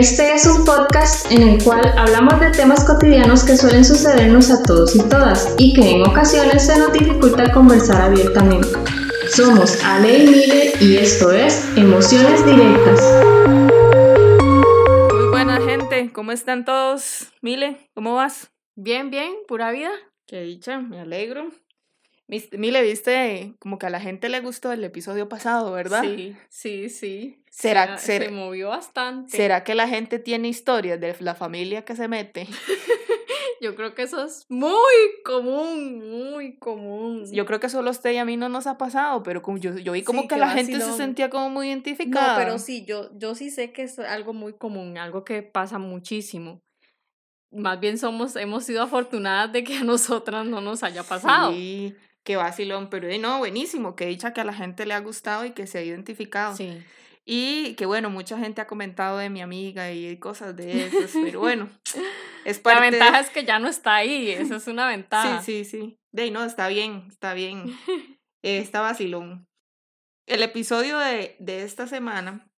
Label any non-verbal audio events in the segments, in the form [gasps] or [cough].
Este es un podcast en el cual hablamos de temas cotidianos que suelen sucedernos a todos y todas y que en ocasiones se nos dificulta conversar abiertamente. Somos Ale y Mile y esto es Emociones Directas. Muy buena gente, ¿cómo están todos? Mile, ¿cómo vas? Bien, bien, pura vida. Qué dicha, me alegro. Mile, viste como que a la gente le gustó el episodio pasado, ¿verdad? Sí, sí, sí. ¿Será, se, se movió bastante. ¿Será que la gente tiene historias de la familia que se mete? [laughs] Yo creo que eso es muy común, muy común. Yo creo que solo a usted y a mí no nos ha pasado, pero como yo, yo vi como que la gente se sentía como muy identificada. No, pero sí, yo, yo sí sé que es algo muy común, algo que pasa muchísimo más bien somos, hemos sido afortunadas de que a nosotras no nos haya pasado. Sí, qué vacilón, pero no, buenísimo, que dicha que a la gente le ha gustado y que se ha identificado. Sí. Y que bueno, mucha gente ha comentado de mi amiga y cosas de esas, pero bueno, [laughs] es parte La ventaja es que ya no está ahí, esa es una ventaja. Sí, sí, sí. De no, está bien, está bien. Eh, [laughs] está vacilón. El episodio de, de esta semana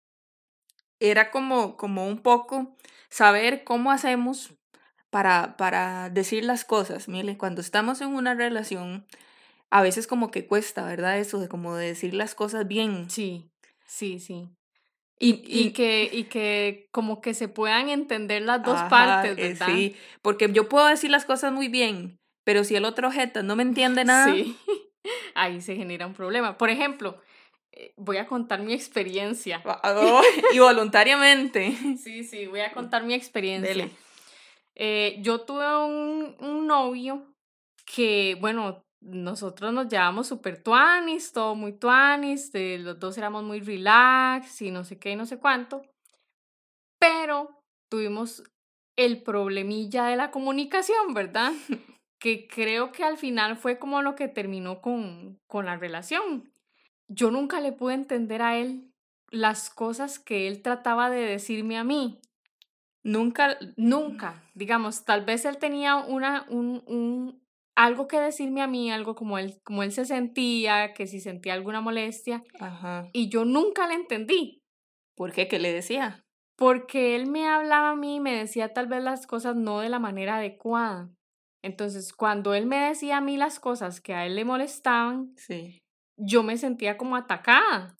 era como, como un poco saber cómo hacemos para, para decir las cosas. Mire, cuando estamos en una relación, a veces como que cuesta, ¿verdad? Eso de como decir las cosas bien. Sí, sí, sí. Y, y, que, y que como que se puedan entender las dos partes, eh, ¿verdad? sí, porque yo puedo decir las cosas muy bien, pero si el otro objeto no me entiende nada. Sí, [laughs] ahí se genera un problema. Por ejemplo, eh, voy a contar mi experiencia. y voluntariamente. [laughs] Sí, sí, voy a [laughs] contar mi experiencia. Eh, yo tuve un, un novio que, bueno, nosotros nos llevamos súper tuanis, todo muy tuanis, de, los dos éramos muy relax y no sé qué y no sé cuánto, pero tuvimos el problemilla de la comunicación, ¿verdad? [laughs] que creo que al final fue como lo que terminó con, con la relación. Yo nunca le pude entender a él las cosas que él trataba de decirme a mí. Nunca, nunca, digamos, tal vez él tenía una, un, un, algo que decirme a mí, algo como él, como él se sentía, que si sentía alguna molestia, Ajá. y yo nunca le entendí. ¿Por qué? ¿Qué le decía? Porque él me hablaba a mí y me decía tal vez las cosas no de la manera adecuada. Entonces, cuando él me decía a mí las cosas que a él le molestaban, sí. yo me sentía como atacada.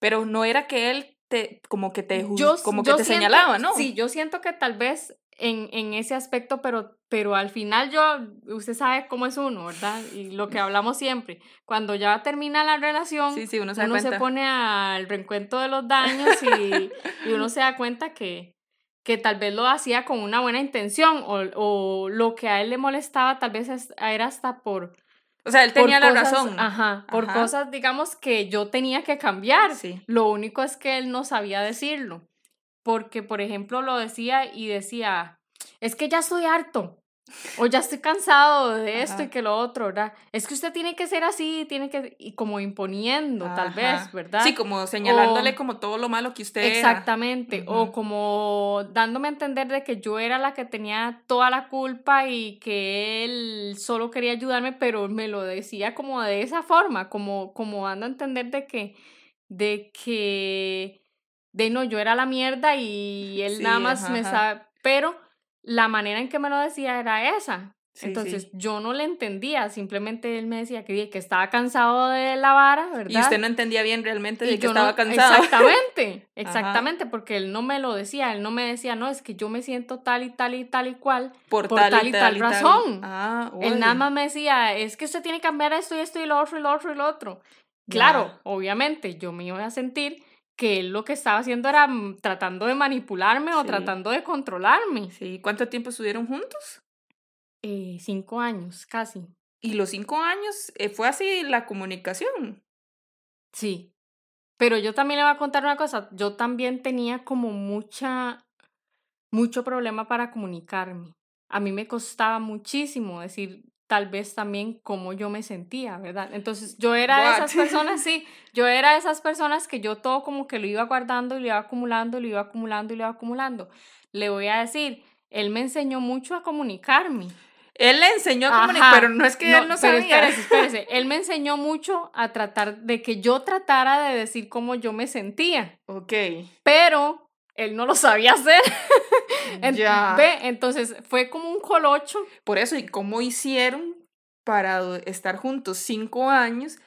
Pero no era que él te, como que te, yo, como que te señalaba, ¿no? Sí, yo siento que tal vez en, en ese aspecto, pero, pero al final yo, usted sabe cómo es uno, ¿verdad? Y lo que hablamos siempre, cuando ya termina la relación, sí, sí, uno, se, uno se, pone al reencuentro de los daños y, y uno se da cuenta que, que tal vez lo hacía con una buena intención o, o lo que a él le molestaba tal vez era hasta por o sea, él tenía la razón. Ajá, por cosas, digamos, que yo tenía que cambiar. Sí. Lo único es que él no sabía decirlo. Porque, por ejemplo, lo decía y decía, es que ya estoy harto. O ya estoy cansado de esto y que lo otro, ¿verdad? Es que usted tiene que ser así, tiene que, y como imponiendo, tal vez, ¿verdad? Sí, como señalándole como todo lo malo que usted Exactamente, era. o como dándome a entender de que yo era la que tenía toda la culpa y que él solo quería ayudarme, pero me lo decía como de esa forma, como, como dando a entender de que, de que, de no, yo era la mierda y él Sí, nada más ajá, me sabe, pero la manera en que me lo decía era esa. Sí, Entonces sí. yo no le entendía, simplemente él me decía que, que estaba cansado de la vara, ¿verdad? Y usted no entendía bien realmente de Y que estaba no- cansado. Exactamente, [laughs] exactamente, porque él no me lo decía, él no me decía, no, es que yo me siento tal y tal y tal y cual. por, por tal, tal y tal, tal y tal. razón. Ah, Él nada más me decía, es que usted tiene que cambiar esto y esto y lo otro y lo otro y lo otro. Claro, obviamente, yo me iba a sentir que él lo que estaba haciendo era mm, tratando de manipularme o tratando de controlarme. Sí, ¿cuánto tiempo estuvieron juntos? Eh, cinco años, casi. Y los cinco años eh, fue así la comunicación. Sí. Pero yo también le voy a contar una cosa. Yo también tenía como mucha, mucho problema para comunicarme. A mí me costaba muchísimo decir tal vez también cómo yo me sentía, ¿verdad? Entonces yo era de esas personas, [laughs] sí, yo era de esas personas que yo todo como que lo iba guardando y lo iba acumulando, lo iba acumulando y lo iba acumulando. Le voy a decir, él me enseñó mucho a comunicarme. Él le enseñó a comunicar, pero no es que él no pero sabía. Espérese, espérese. [laughs] Él me enseñó mucho a tratar de que yo tratara de decir cómo yo me sentía. Ok. Pero él no lo sabía hacer. [laughs] Ya. Ve, entonces fue como un colocho. Por eso, ¿y cómo hicieron para estar juntos cinco años?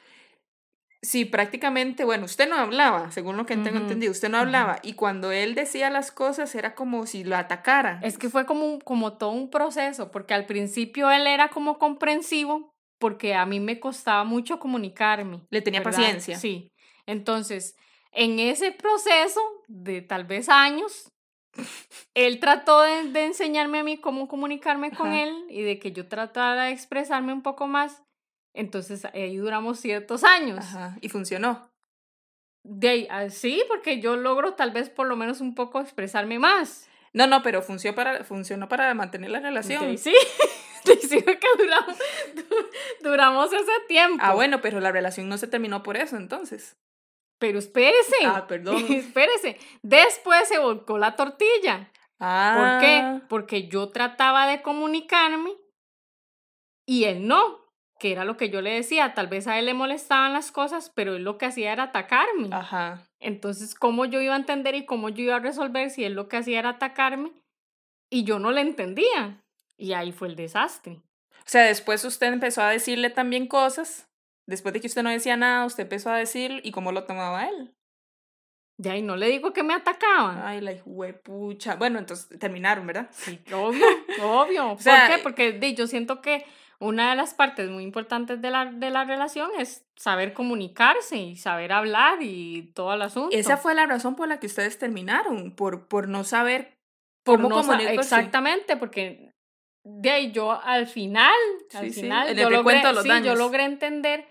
Si prácticamente, bueno, usted no hablaba, según lo que tengo entendido, usted no hablaba. Y cuando él decía las cosas era como si lo atacara. Es que fue como, como todo un proceso, porque al principio él era como comprensivo, porque a mí me costaba mucho comunicarme. Le tenía ¿verdad? paciencia. Sí. Entonces, en ese proceso de tal vez años, él trató de, de enseñarme a mí cómo comunicarme con Ajá. él y de que yo tratara de expresarme un poco más. Entonces, ahí duramos ciertos años. Ajá, y funcionó. De ahí, ah, sí, porque yo logro tal vez por lo menos un poco expresarme más. No, no, pero funcionó para, funcionó para mantener la relación. sí, [laughs] sí que duramos, du- duramos ese tiempo. Ah, bueno, pero la relación no se terminó por eso entonces. Pero espérese. Ah, perdón. [laughs] espérese. Después se volcó la tortilla. Ah, ¿Por qué? Porque yo trataba de comunicarme y él no, que era lo que yo le decía. Tal vez a él le molestaban las cosas, pero él lo que hacía era atacarme. Ajá. Entonces, ¿cómo yo iba a entender y cómo yo iba a resolver si él lo que hacía era atacarme y yo no le entendía? Y ahí fue el desastre. O sea, después usted empezó a decirle también cosas. Después de que usted no decía nada, usted empezó a decir y cómo lo tomaba él. De ahí no le digo que me atacaban. Ay, la huepucha. Bueno, entonces terminaron, ¿verdad? Sí, obvio, obvio. [laughs] ¿Por sea, qué? eh, Porque di, yo siento que una de las partes muy importantes de la, de la relación es saber comunicarse y saber hablar y todo el asunto. Esa fue la razón por la que ustedes terminaron, por, por no saber Por cómo no comunicarse. Exactamente, porque de ahí yo al final, al Sí, sí, final, en yo, logré, de sí, yo logré entender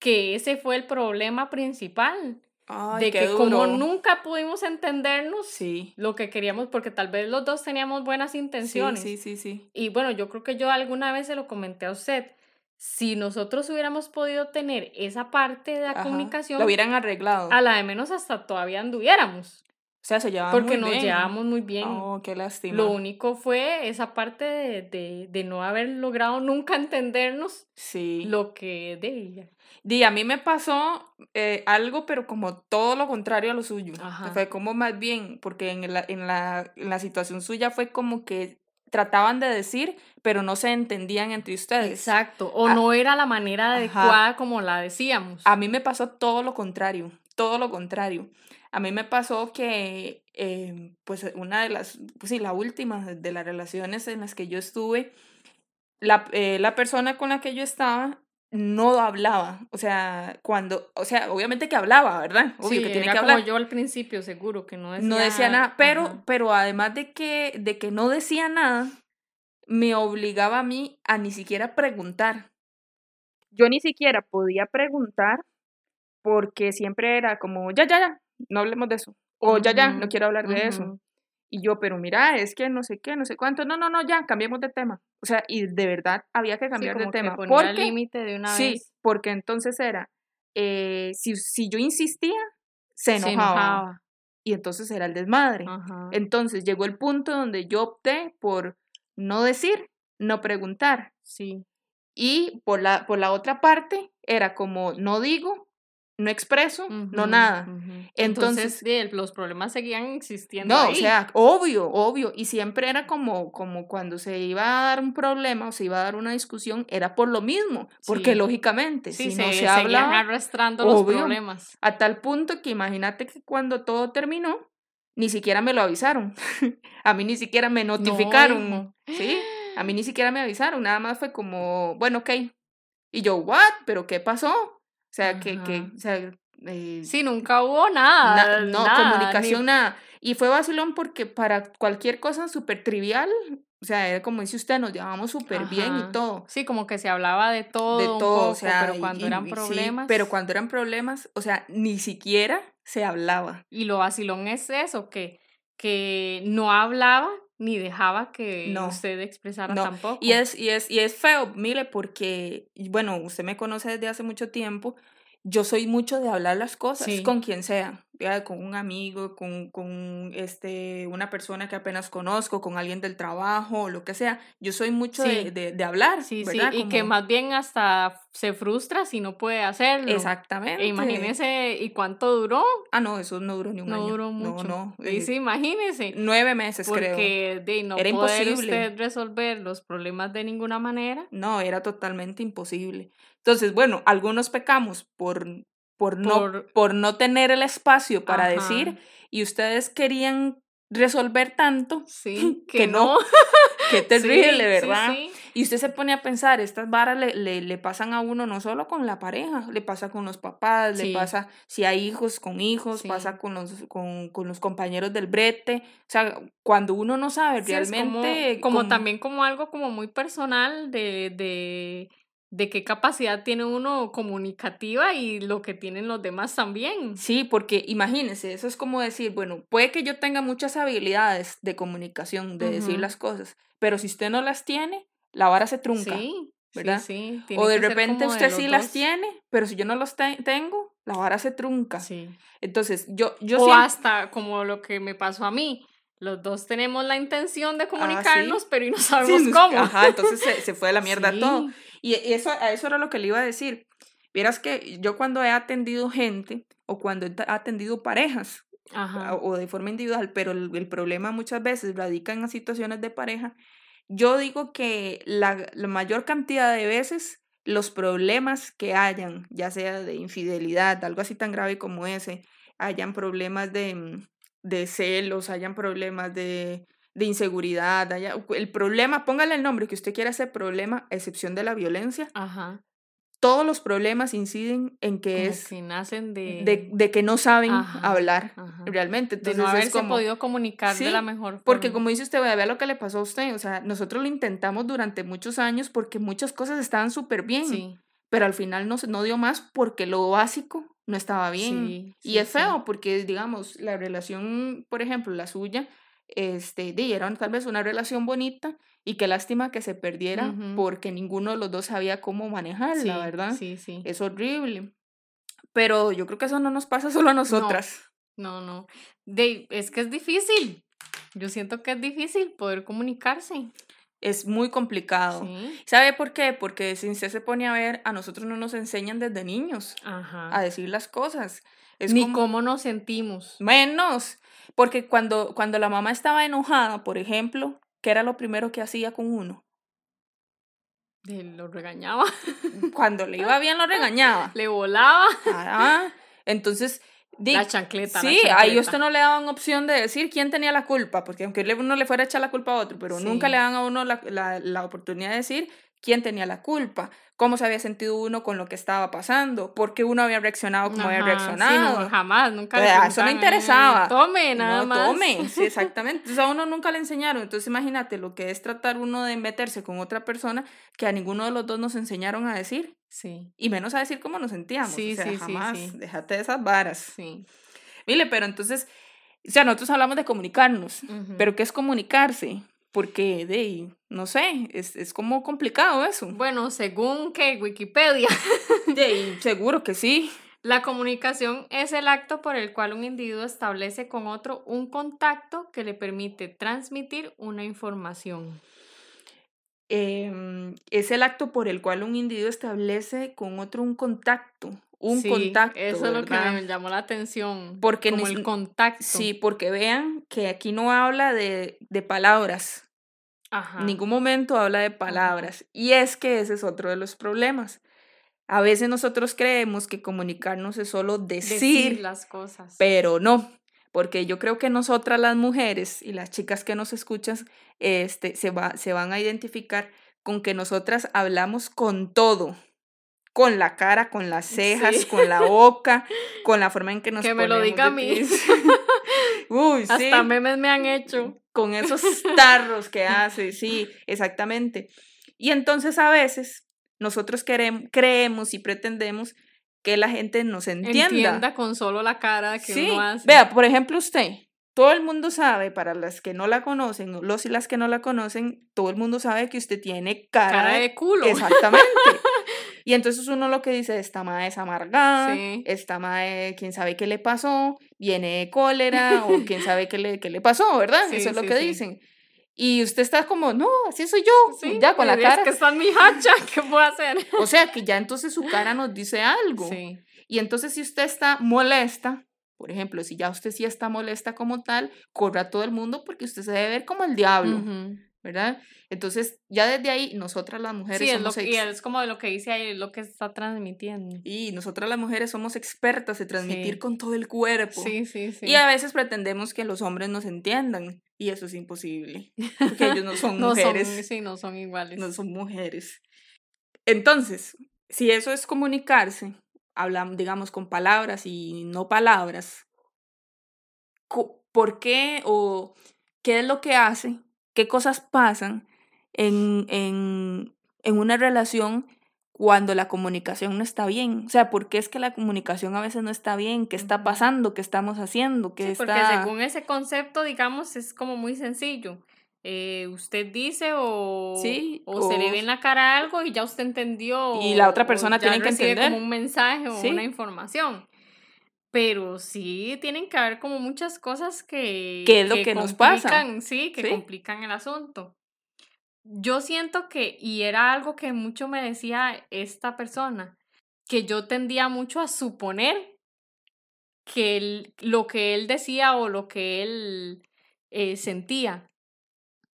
que ese fue el problema principal. Ay, de que como nunca pudimos entendernos Sí. lo que queríamos, porque tal vez los dos teníamos buenas Sí, intenciones. sí, sí, sí. Y bueno, yo creo que yo alguna vez se lo comenté a usted. Si nosotros hubiéramos podido tener esa parte de la Ajá. comunicación, Lo hubieran arreglado. a la de menos hasta todavía anduviéramos. O sea, se llevaban porque muy nos bien. llevamos muy bien. Oh, qué lástima. Lo único fue esa parte de, de, de no haber logrado nunca entendernos Sí. lo que debía. Di, a mí me pasó eh, algo, pero como todo lo contrario a lo suyo. Ajá. Fue como más bien, porque en la, en, la, en la situación suya fue como que trataban de decir, pero no se entendían entre ustedes. Exacto. O Ah, no era la manera ajá. adecuada como la decíamos. A mí me pasó todo lo contrario, todo lo contrario. A mí me pasó que, eh, pues, una de las, pues sí, la última de las relaciones en las que yo estuve, la, eh, la persona con la que yo estaba no hablaba, o sea, cuando, o sea, obviamente que hablaba, ¿verdad? Obvio Sí, que tiene era que como hablar. yo al principio, seguro, que no decía, no decía nada, pero, ajá. pero además de que, de que no decía nada, me obligaba a mí a ni siquiera preguntar. Yo ni siquiera podía preguntar porque siempre era como, ya, ya, ya, no hablemos de eso. O ya, ya, no Ujú, quiero hablar de eso. Y yo, pero mira, es que no sé qué, no sé cuánto. No, no, no, ya, cambiemos de tema. O sea, y de verdad había que Sí, cambiar de que tema. ponía el Porque, límite de una sí, vez. porque entonces era, eh, si, si yo insistía, se Se enojaba. enojaba. Y entonces era el desmadre. Ajá. Entonces llegó el punto donde yo opté por no decir, no preguntar. Sí. Y por la, por la otra parte era como no digo, no expreso, no nada. Entonces- los problemas seguían existiendo. No, ahí. o sea, obvio, obvio. Y siempre era como, como cuando se iba a dar un problema o se iba a dar una discusión, era por lo mismo. Porque Sí. lógicamente, sí, si se, no se habla, arrastrando los obvio. problemas. a tal punto que imagínate que cuando todo terminó, ni siquiera me lo avisaron. [laughs] a mí ni siquiera me notificaron. ¿Sí? A mí ni [gasps] siquiera me avisaron. Nada más fue como, bueno, ok. Y yo, ¿what? ¿Pero qué pasó? O sea, que, que, o sea, eh, Sí, nunca hubo nada. Na- no, nada, ni- comunicación, nada. Y fue vacilón porque para cualquier cosa súper trivial, o sea, era como dice usted, nos llevábamos súper bien y todo. Sí, como que se hablaba de todo, De todo, poco, o sea, pero cuando y- eran sí, problemas. pero cuando eran problemas, o sea, ni siquiera se hablaba. Y lo vacilón es eso, que, que no hablaba ni dejaba que No, usted expresara no. tampoco. Y es, y es, y es feo, mire, porque, bueno, usted me conoce desde hace mucho tiempo. Yo soy mucho de hablar las cosas Sí. con quien sea. con un amigo, con, con este, una persona que apenas conozco, con alguien del trabajo, lo que sea. Yo soy mucho de, de, hablar. Sí, sí, y que más bien hasta se frustra si no puede hacerlo. Exactamente. E imagínese, ¿y cuánto duró? Ah, no, eso no duró ni un no año. Duró mucho. No, no. Y sí, imagínese. Nueve meses, creo. Porque de no era imposible. usted resolver los problemas de ninguna manera. No, era totalmente imposible. Entonces, bueno, algunos pecamos por por no, por, no tener el espacio para decir y ustedes querían resolver tanto sí, [laughs] que, no. [laughs] Qué [laughs] terrible, ¿verdad? y usted se pone a pensar, estas varas le, le, le, pasan a uno no solo con la pareja, le pasa con los papás, le pasa si hay hijos con hijos, pasa con los, con, con, los compañeros del brete. O sea, cuando uno no sabe realmente... como, como, también como algo como muy personal de, de de qué capacidad tiene uno comunicativa y lo que tienen los demás también. Sí, porque imagínense, eso es como decir, bueno, puede que yo tenga muchas habilidades de comunicación, de decir las cosas, pero si usted no las tiene, la vara se trunca. Sí, ¿verdad? Sí, o de repente usted sí las tiene, pero si yo no los tengo, la vara se trunca. Sí. Entonces, yo, yo O hasta como lo que me pasó a mí. Los dos tenemos la intención de ah, comunicarnos, pero y no sabemos cómo. Ajá, entonces se, se fue a la mierda todo. Y eso, a eso era lo que le iba a decir. Vieras que yo cuando he atendido gente o cuando he atendido parejas O, de forma individual, pero el, problema muchas veces radica en las situaciones de pareja, yo digo que la, la mayor cantidad de veces los problemas que hayan, ya sea de infidelidad, algo así tan grave como ese, hayan problemas de, de celos, hayan problemas de de inseguridad, el problema, póngale el nombre que usted quiera ese problema, excepción de la violencia. Ajá. Todos los problemas inciden en que es que nacen de... de... de, que no saben hablar realmente. Entonces, de no haberse podido comunicar de la mejor forma. Porque como dice usted, vea lo que le pasó a usted. O sea, nosotros lo intentamos durante muchos años porque muchas cosas estaban súper bien. Sí. Pero al final no, no dio más porque lo básico no estaba bien. y es feo porque, digamos, la relación, por ejemplo, la suya, este, dieron tal vez una relación bonita y qué lástima que se perdiera porque ninguno de los dos sabía cómo manejarla, ¿verdad? Sí, sí. Es horrible. Pero yo creo que eso no nos pasa [laughs] solo a nosotras. No, no. De, es que es difícil. Yo siento que es difícil poder comunicarse. Es muy complicado. ¿Sabe por qué? Porque si usted se pone a ver, a nosotros no nos enseñan desde niños a decir las cosas. Ni cómo nos sentimos. Menos. Porque cuando, cuando la mamá estaba enojada, por ejemplo, ¿qué era lo primero que hacía con uno? Lo regañaba. Cuando le iba [laughs] bien lo regañaba. Le volaba. Ah, entonces... la chancleta. Sí, ahí a usted no le daban opción de decir quién tenía la culpa, porque aunque uno le fuera a echar la culpa a otro, pero nunca le dan a uno la, la, la oportunidad de decir quién tenía la culpa, cómo se había sentido uno con lo que estaba pasando, por qué uno había reaccionado como había reaccionado. jamás, nunca Eso no interesaba. Tome, nada más. Tome, sí, [laughs] exactamente. Entonces a uno nunca le enseñaron. Entonces imagínate lo que es tratar uno de meterse con otra persona que a ninguno de los dos nos enseñaron a decir. Sí. Y menos a decir cómo nos sentíamos. Sí, o sea, sí, jamás. sí, Déjate de esas varas. Sí. Mire, pero entonces, o sea, nosotros hablamos de comunicarnos, pero ¿qué es comunicarse? Porque, de, no sé, es, es como complicado eso. Bueno, según que Wikipedia. [laughs] De, [laughs] seguro que sí. La comunicación es el acto por el cual un individuo establece con otro un contacto que le permite transmitir una información. Em, es el acto por el cual un individuo establece con otro un contacto. Un contacto. Eso es lo que me llamó la atención. Porque como el contacto. Sí, porque vean que aquí no habla de, de palabras. Ajá. En ningún momento habla de palabras. Y es que ese es otro de los problemas. A veces nosotros creemos que comunicarnos es solo decir, las cosas. Pero no, porque yo creo que nosotras las mujeres y las chicas que nos escuchan este, se, va, se van a identificar con que nosotras hablamos con todo, con la cara, con las cejas, con la [laughs] boca, con la forma en que nos Que me lo diga a mí. [laughs] Uy, Hasta memes me han hecho. Con esos tarros que hace, sí, exactamente. Y entonces a veces nosotros queremos, creemos y pretendemos que la gente nos entienda. Entienda con solo la cara que sí. uno hace. Vea, por ejemplo, usted, todo el mundo sabe, para las que no la conocen, los y las que no la conocen, todo el mundo sabe que usted tiene cara, cara de culo. Exactamente. Y entonces uno lo que dice, esta madre es amargada, esta madre, quién sabe qué le pasó, viene de cólera, o quién [laughs] sabe qué le, qué le pasó, ¿verdad? Eso es lo que dicen. Y usted está como, no, así soy yo, ya con la cara. Es que está en mi hacha, [laughs] ¿qué puedo hacer? O sea, que ya entonces su cara nos dice algo. Y entonces si usted está molesta, por ejemplo, si ya usted sí está molesta como tal, corra a todo el mundo porque usted se debe ver como el diablo. ¿verdad? Entonces, ya desde ahí, nosotras las mujeres sí, somos... y es como lo que dice ahí, lo que está transmitiendo. Y nosotras las mujeres somos expertas en transmitir con todo el cuerpo. Sí, sí, sí. Y a veces pretendemos que los hombres nos entiendan, y eso es imposible, porque ellos no [laughs] son mujeres. sí, no son iguales. No son mujeres. Entonces, si eso es comunicarse, hablamos, digamos, con palabras y no palabras, ¿por qué o qué es lo que hace qué cosas pasan en, en, en una relación cuando la comunicación no está bien. O sea, ¿por qué es que la comunicación a veces no está bien? ¿Qué está pasando? ¿Qué estamos haciendo? ¿Qué sí, porque según ese concepto, digamos, es como muy sencillo. Eh, usted dice o, sí, o, se le ve en la cara algo y ya usted entendió. Y la otra persona tiene que entender. como un mensaje o una información. Pero sí tienen que haber como muchas cosas que... ¿Qué es lo que, nos pasa? Sí, que complican el asunto. Yo siento que, y era algo que mucho me decía esta persona, que yo tendía mucho a suponer que lo que él decía o lo que él eh, sentía,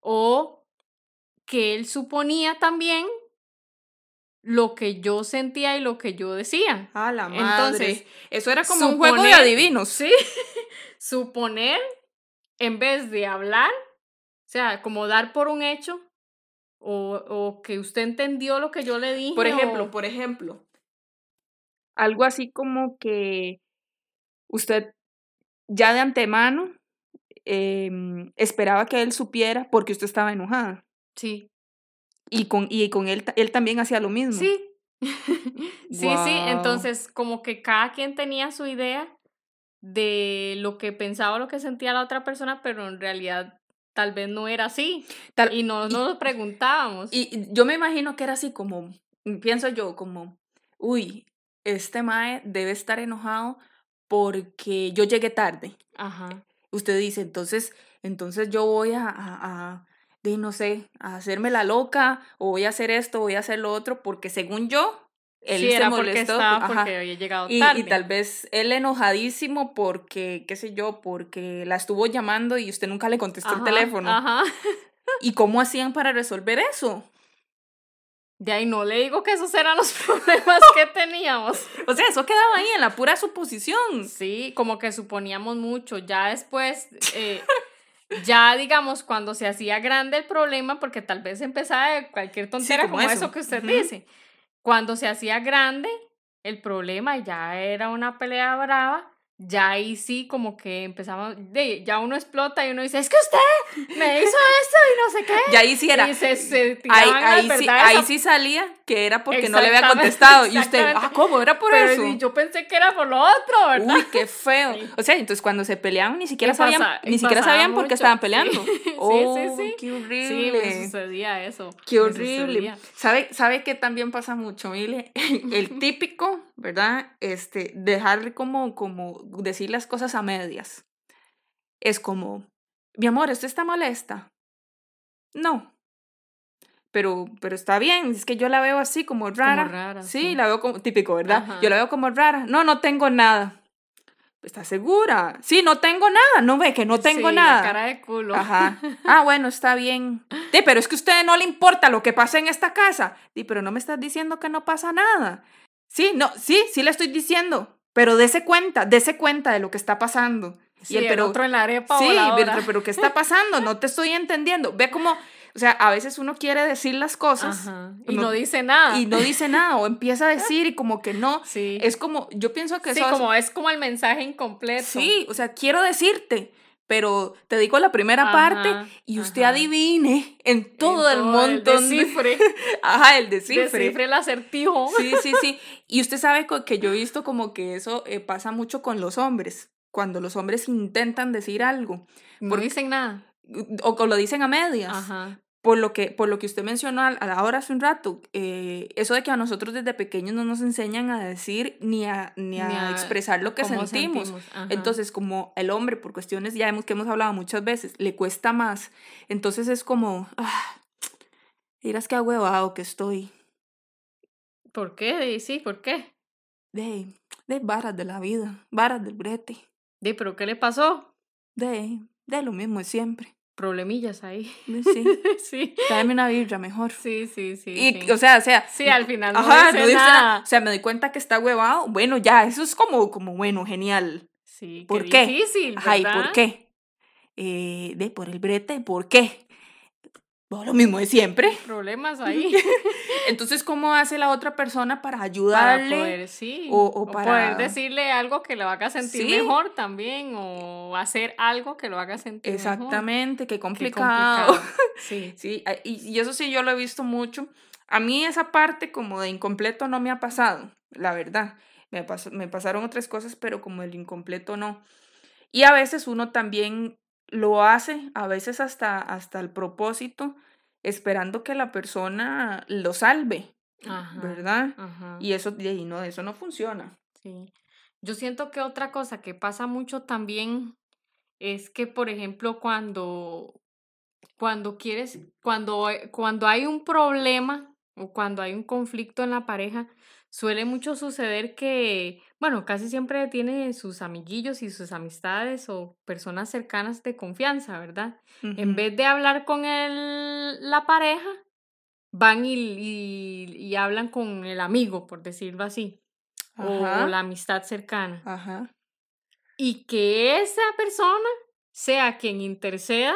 o que él suponía también lo que yo sentía y lo que yo decía. Ah, la madre. Entonces, eso era como un juego de adivinos. Sí. [laughs] suponer en vez de hablar, o sea, como dar por un hecho o, o que usted entendió lo que yo le dije. Por ejemplo, por ejemplo, algo así como que usted ya de antemano em, esperaba que él supiera porque usted estaba enojada. Sí. Y con, y con él, él también hacía lo mismo. Sí. [laughs] sí, sí. Entonces, como que cada quien tenía su idea de lo que pensaba o lo que sentía la otra persona, pero en realidad tal vez no era así. y no nos preguntábamos. Y yo me imagino que era así como, pienso yo, como, uy, este Mae debe estar enojado porque yo llegué tarde. Ajá. Usted dice, entonces, entonces yo voy a, a de, no sé, a hacerme la loca, o voy a hacer esto, voy a hacer lo otro, porque según yo, él se molestó. Porque, había llegado tarde. Y, tal vez él enojadísimo porque, qué sé yo, porque la estuvo llamando y usted nunca le contestó el teléfono. Ajá. ¿Y cómo hacían para resolver eso? De ahí no le digo que esos eran los [laughs] problemas que teníamos. o sea, eso quedaba ahí en la pura suposición. Sí, como que suponíamos mucho. Ya después, eh, ya digamos, cuando se hacía grande el problema, porque tal vez empezaba de cualquier tontera como, eso. que usted dice, cuando se hacía grande el problema ya era una pelea brava, ya ahí sí como que empezamos, de, ya uno explota y uno dice, es que usted me hizo esto y no sé qué. Y ahí sí era. Y se, se ahí, ahí, sí, ahí sí salía que era porque no le había contestado. Y usted, ah, ¿cómo? ¿Era por eso? yo pensé que era por lo otro, ¿verdad? Uy, qué feo. O sea, entonces cuando se peleaban ni siquiera sabían, ni siquiera sabían por qué estaban peleando. [laughs] Oh, sí, sí, sí. Qué horrible. Sí, me sucedía eso. Qué horrible. ¿Sabe, ¿Sabe qué también pasa mucho, Mile? [laughs] El típico, ¿verdad? Este, dejar como, como decir las cosas a medias. Es como, mi amor, ¿usted está molesta? No. Pero, pero está bien, es que yo la veo así como rara. rara sí, la veo como típico, ¿verdad? Yo la veo como rara. No, no tengo nada. ¿Estás segura? Sí, no tengo nada. No ve que no tengo sí, nada. La cara de culo. Ajá. [laughs] Ah, bueno, está bien. Sí, pero es que a usted no le importa lo que pasa en esta casa. Sí, pero no me estás diciendo que no pasa nada. Sí, no, sí, sí le estoy diciendo. Pero dése cuenta, dése cuenta de lo que está pasando. y el, pero, otro en la arepa Sí, pero, pero ¿qué [laughs] está pasando? No te estoy entendiendo. Ve como, o sea, a veces uno quiere decir las cosas. Y no, dice nada. Y no dice nada, o empieza a [laughs] decir y como que no. Sí. Es como, yo pienso que sí, eso... como es como el mensaje incompleto. Sí, o sea, quiero decirte, pero te digo la primera parte y usted adivine en todo el montón. El descifre. [laughs] ajá, el descifre. Descifre el acertijo. Sí, sí, sí. Y usted sabe que yo he visto como que eso eh, pasa mucho con los hombres. Cuando los hombres intentan decir algo. No dicen nada. O, lo dicen a medias. Ajá. Por lo que, por lo que usted mencionó a, la hora hace un rato, eh, eso de que a nosotros desde pequeños no nos enseñan a decir ni a, ni a, expresar lo que sentimos. Entonces, como el hombre, por cuestiones ya hemos, que hemos hablado muchas veces, le cuesta más. Entonces es como, ah, dirás que huevado que estoy. ¿Por qué? Sí, ¿por qué? De, de varas de la vida, varas del brete. ¿De pero qué le pasó? De, de lo mismo de siempre problemillas ahí. Sí. [laughs] sí. Dame una vibra mejor. Sí, sí, sí. Y, o sea, o sea. Sí, al final no ajá, dice nada. O sea, me doy cuenta que está huevado. Bueno, ya, eso es como, como bueno, genial. Sí, ¿Por qué? difícil, Ajá, ¿y por qué? Eh, de por el brete, ¿por qué? Lo mismo de siempre. Problemas ahí. [laughs] Entonces, ¿cómo hace la otra persona para ayudarle? Para poder, sí. O, para... poder decirle algo que lo haga sentir mejor también, o hacer algo que lo haga sentir Exactamente, qué complicado. [laughs] Sí. sí, y, eso sí yo lo he visto mucho. A mí esa parte como de incompleto no me ha pasado, la verdad. Me, me pasaron otras cosas, pero como el incompleto no. Y a veces uno también lo hace, a veces hasta, hasta el propósito, esperando que la persona lo salve, ¿verdad? Y eso, y no, eso no funciona. Sí. Yo siento que otra cosa que pasa mucho también es que, por ejemplo, cuando, cuando quieres, cuando, cuando hay un problema o cuando hay un conflicto en la pareja, suele mucho suceder que, bueno, casi siempre tiene sus amiguillos y sus amistades o personas cercanas de confianza, ¿verdad? En vez de hablar con el, la pareja, van y, y, hablan con el amigo, por decirlo así, o la amistad cercana. Ajá. Y que esa persona sea quien interceda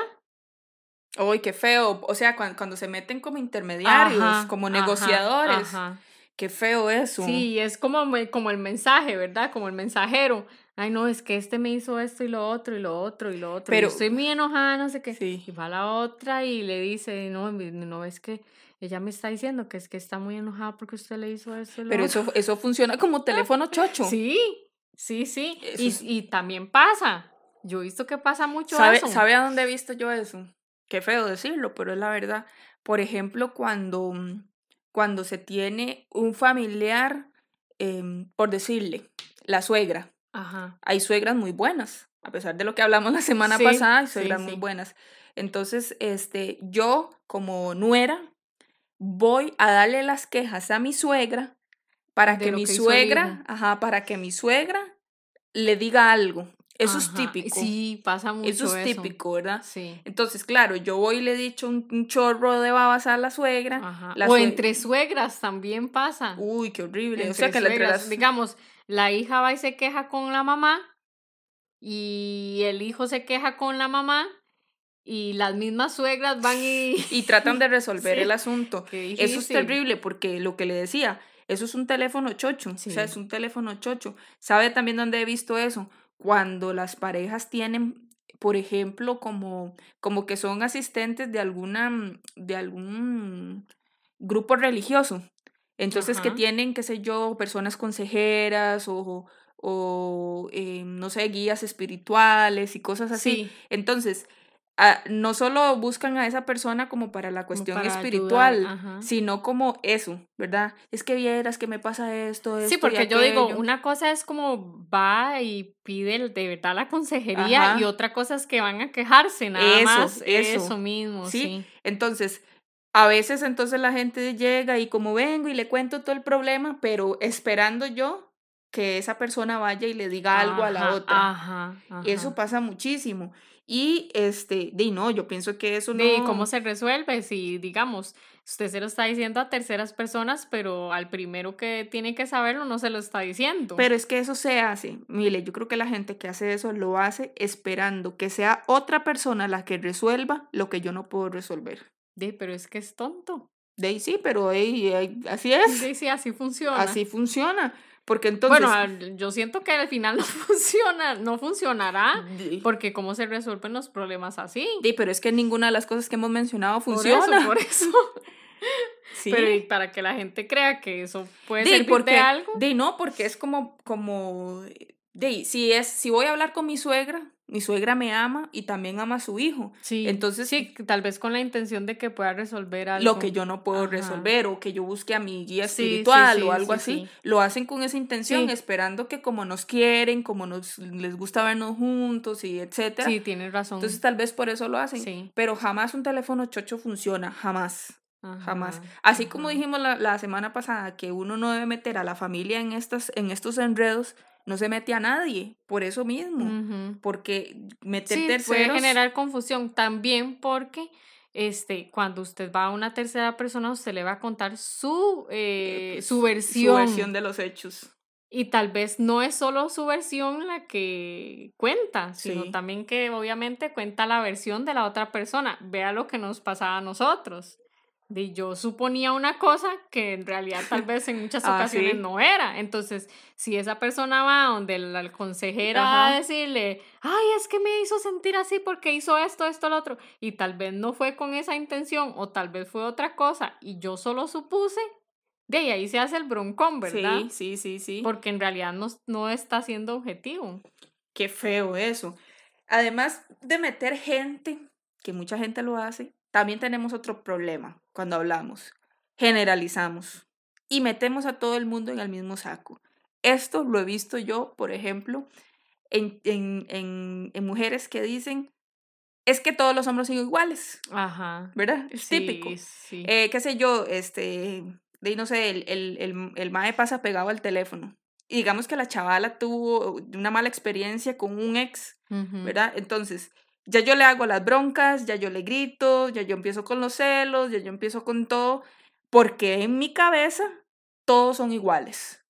Uy, qué feo. O sea, cuando, cuando se meten como intermediarios, como negociadores. Ajá, Qué feo eso. Sí, es como, como el mensaje, ¿verdad? Como el mensajero. Ay, no, es que este me hizo esto y lo otro y lo otro y lo otro. Pero estoy muy enojada, no sé qué. Sí. Y va la otra y le dice, no, no es que ella me está diciendo que es que está muy enojada porque usted le hizo eso. Pero eso, eso funciona como [laughs] teléfono chocho. Sí, sí, sí. Y, y, también pasa. Yo he visto que pasa mucho ¿Sabe, eso. ¿Sabe a dónde he visto yo eso? Qué feo decirlo, pero es la verdad. Por ejemplo, cuando mm, cuando se tiene un familiar, em, por decirle, la suegra. Ajá. Hay suegras muy buenas, a pesar de lo que hablamos la semana pasada, hay suegras muy buenas. Entonces, este, yo como nuera voy a darle las quejas a mi suegra para que mi suegra, ajá, para que mi suegra le diga algo. Eso es típico. Sí, pasa mucho. Eso es típico, ¿verdad? Sí. Entonces, claro, yo voy y le he dicho un, chorro de babas a la suegra. o entre suegras también pasa. Uy, qué horrible. o sea, que suegras, digamos, la hija va y se queja con la mamá y el hijo se queja con la mamá y las mismas suegras van y... [laughs] y tratan de resolver el asunto. Eso es terrible porque lo que le decía, eso es un teléfono chocho. O sea, es un teléfono chocho. ¿Sabe también dónde he visto eso? Cuando las parejas tienen, por ejemplo, como, como que son asistentes de alguna, mm, de algún grupo religioso. Entonces que tienen, qué sé yo, personas consejeras o, o eh, no sé, guías espirituales y cosas así. Entonces, no solo buscan a esa persona como para la cuestión espiritual, sino como eso, ¿verdad? Es que vieras que me pasa esto. sí, porque yo digo, una cosa es como va y pide de verdad la consejería y otra cosa es que van a quejarse, nada más. Eso, eso mismo, ¿sí? Entonces, a veces entonces la gente llega y como vengo y le cuento todo el problema, pero esperando yo que esa persona vaya y le diga algo a la otra. Ajá, Eso pasa muchísimo. Y este, de no, yo pienso que eso no. ¿Y cómo se resuelve? Si, digamos, usted se lo está diciendo a terceras personas, pero al primero que tiene que saberlo no se lo está diciendo. Pero es que eso se hace. Mire, yo creo que la gente que hace eso lo hace esperando que sea otra persona la que resuelva lo que yo no puedo resolver. De, pero es que es tonto. De sí, pero así es. Sí, sí, así funciona. Así funciona. Porque entonces... Bueno, yo siento que al final no [laughs] funciona, no funcionará, porque cómo se resuelven los problemas así. Sí, pero es que ninguna de las cosas que hemos mencionado funciona. Por eso, [laughs] por eso. Sí. Pero para que la gente crea que eso puede ser de algo. De no, porque es como, como de si es, si voy a hablar con mi suegra, mi suegra me ama y también ama a su hijo. Sí. Entonces, sí, tal vez con la intención de que pueda resolver algo. Lo que yo no puedo resolver o que yo busque a mi guía espiritual o algo así, lo hacen con esa intención, esperando que como nos quieren, como nos les gusta vernos juntos y etcétera. Sí, tienes razón. Entonces tal vez por eso lo hacen. Pero jamás un teléfono chocho funciona, jamás. Jamás. Así como dijimos la, la, semana pasada que uno no debe meter a la familia en, estas, en estos enredos, no se mete a nadie, por eso mismo, porque meter sí, puede generar confusión también porque este, cuando usted va a una tercera persona, usted le va a contar su, eh, pues, su versión. Su versión de los hechos. Y tal vez no es solo su versión la que cuenta, sino también que obviamente cuenta la versión de la otra persona. Vea lo que nos pasaba a nosotros de yo suponía una cosa que en realidad tal vez en [laughs] muchas ah, ocasiones no era. Entonces, si esa persona va donde la consejera a decirle, ay, es que me hizo sentir así porque hizo esto, esto, lo otro, y tal vez no fue con esa intención o tal vez fue otra cosa y yo solo supuse, de ahí se hace el broncón, ¿verdad? Sí, sí, sí, sí. Porque en realidad no, no está siendo objetivo. Qué feo eso. Además de meter gente, que mucha gente lo hace, también tenemos otro problema cuando hablamos. Generalizamos y metemos a todo el mundo en el mismo saco. Esto lo he visto yo, por ejemplo, en, en, en, mujeres que dicen, es que todos los hombres son iguales. Ajá. ¿Verdad? Es típico. Sí. Eh, qué sé yo, este, de no sé, el, el, el, el mae pasa pegado al teléfono. Y digamos que la chavala tuvo una mala experiencia con un ex, ¿verdad? Entonces, ya yo le hago las broncas, ya yo le grito, ya yo empiezo con los celos, ya yo empiezo con todo, porque en mi cabeza todos son iguales.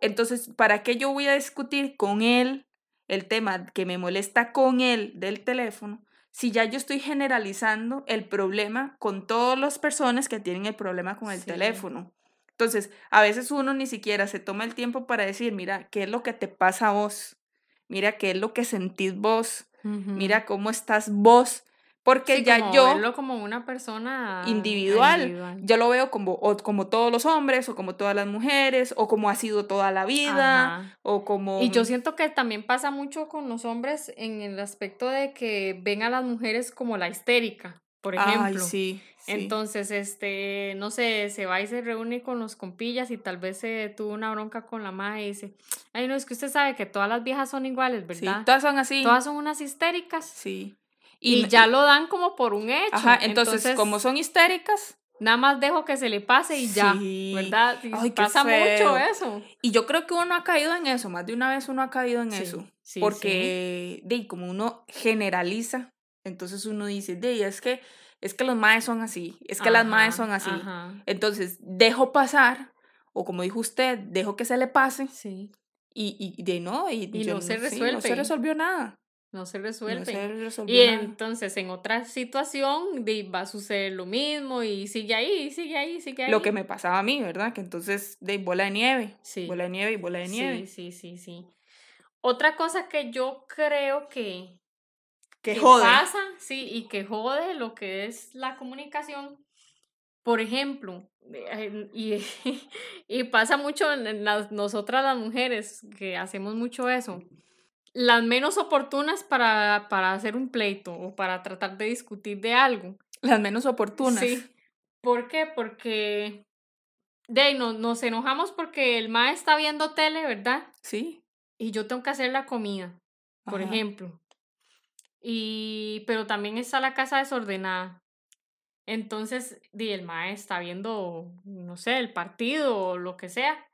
Entonces, ¿para qué yo voy a discutir con él el tema que me molesta con él del teléfono? Si ya yo estoy generalizando el problema con todas las personas que tienen el problema con el teléfono. Entonces, a veces uno ni siquiera se toma el tiempo para decir, mira, ¿qué es lo que te pasa a vos? Mira, ¿qué es lo que sentís vos? Mira cómo estás vos. Porque ya yo... Verlo como una persona individual, Yo lo veo como, como todos los hombres, o como todas las mujeres, o como ha sido toda la vida, o como... Y yo siento que también pasa mucho con los hombres en el aspecto de que ven a las mujeres como la histérica, por ejemplo. Ay, sí. Entonces, este, no sé, se va y se reúne con los compillas y tal vez se tuvo una bronca con la madre y dice, ay, no, es que usted sabe que todas las viejas son iguales, ¿verdad? Sí, todas son así. Todas son unas histéricas. Sí. Y, ya lo dan como por un hecho. Ajá, entonces, como son histéricas. Nada más dejo que se le pase y ya, ¿verdad? Ay, pasa mucho eso. Y yo creo que uno ha caído en eso, más de una vez uno ha caído en eso. Sí, porque, de como uno generaliza, entonces uno dice, de es que es que los maes son así, es que las maes son así. Entonces, dejo pasar, o como dijo usted, dejo que se le pase. Sí. Y, y de no, y, no se resuelve. no se resolvió nada. No se resuelve. y entonces en otra situación va a suceder lo mismo y sigue ahí, sigue ahí, sigue ahí. Lo que me pasaba a mí, ¿verdad? Que entonces de bola de nieve. Sí. Bola de nieve y bola de nieve. Sí, sí, sí, sí. Otra cosa que yo creo que, que, jode. pasa, sí, y que jode lo que es la comunicación. Por ejemplo, eh, [laughs] y, y pasa mucho en las, nosotras las mujeres que hacemos mucho eso. Las menos oportunas para, para hacer un pleito o para tratar de discutir de algo. Las menos oportunas. Sí. ¿Por qué? Porque de ahí nos, nos enojamos porque el ma está viendo tele, ¿verdad? Sí. Y yo tengo que hacer la comida, por ejemplo. Y, pero también está la casa desordenada. Entonces, di, el mae está viendo, no sé, el partido o lo que sea.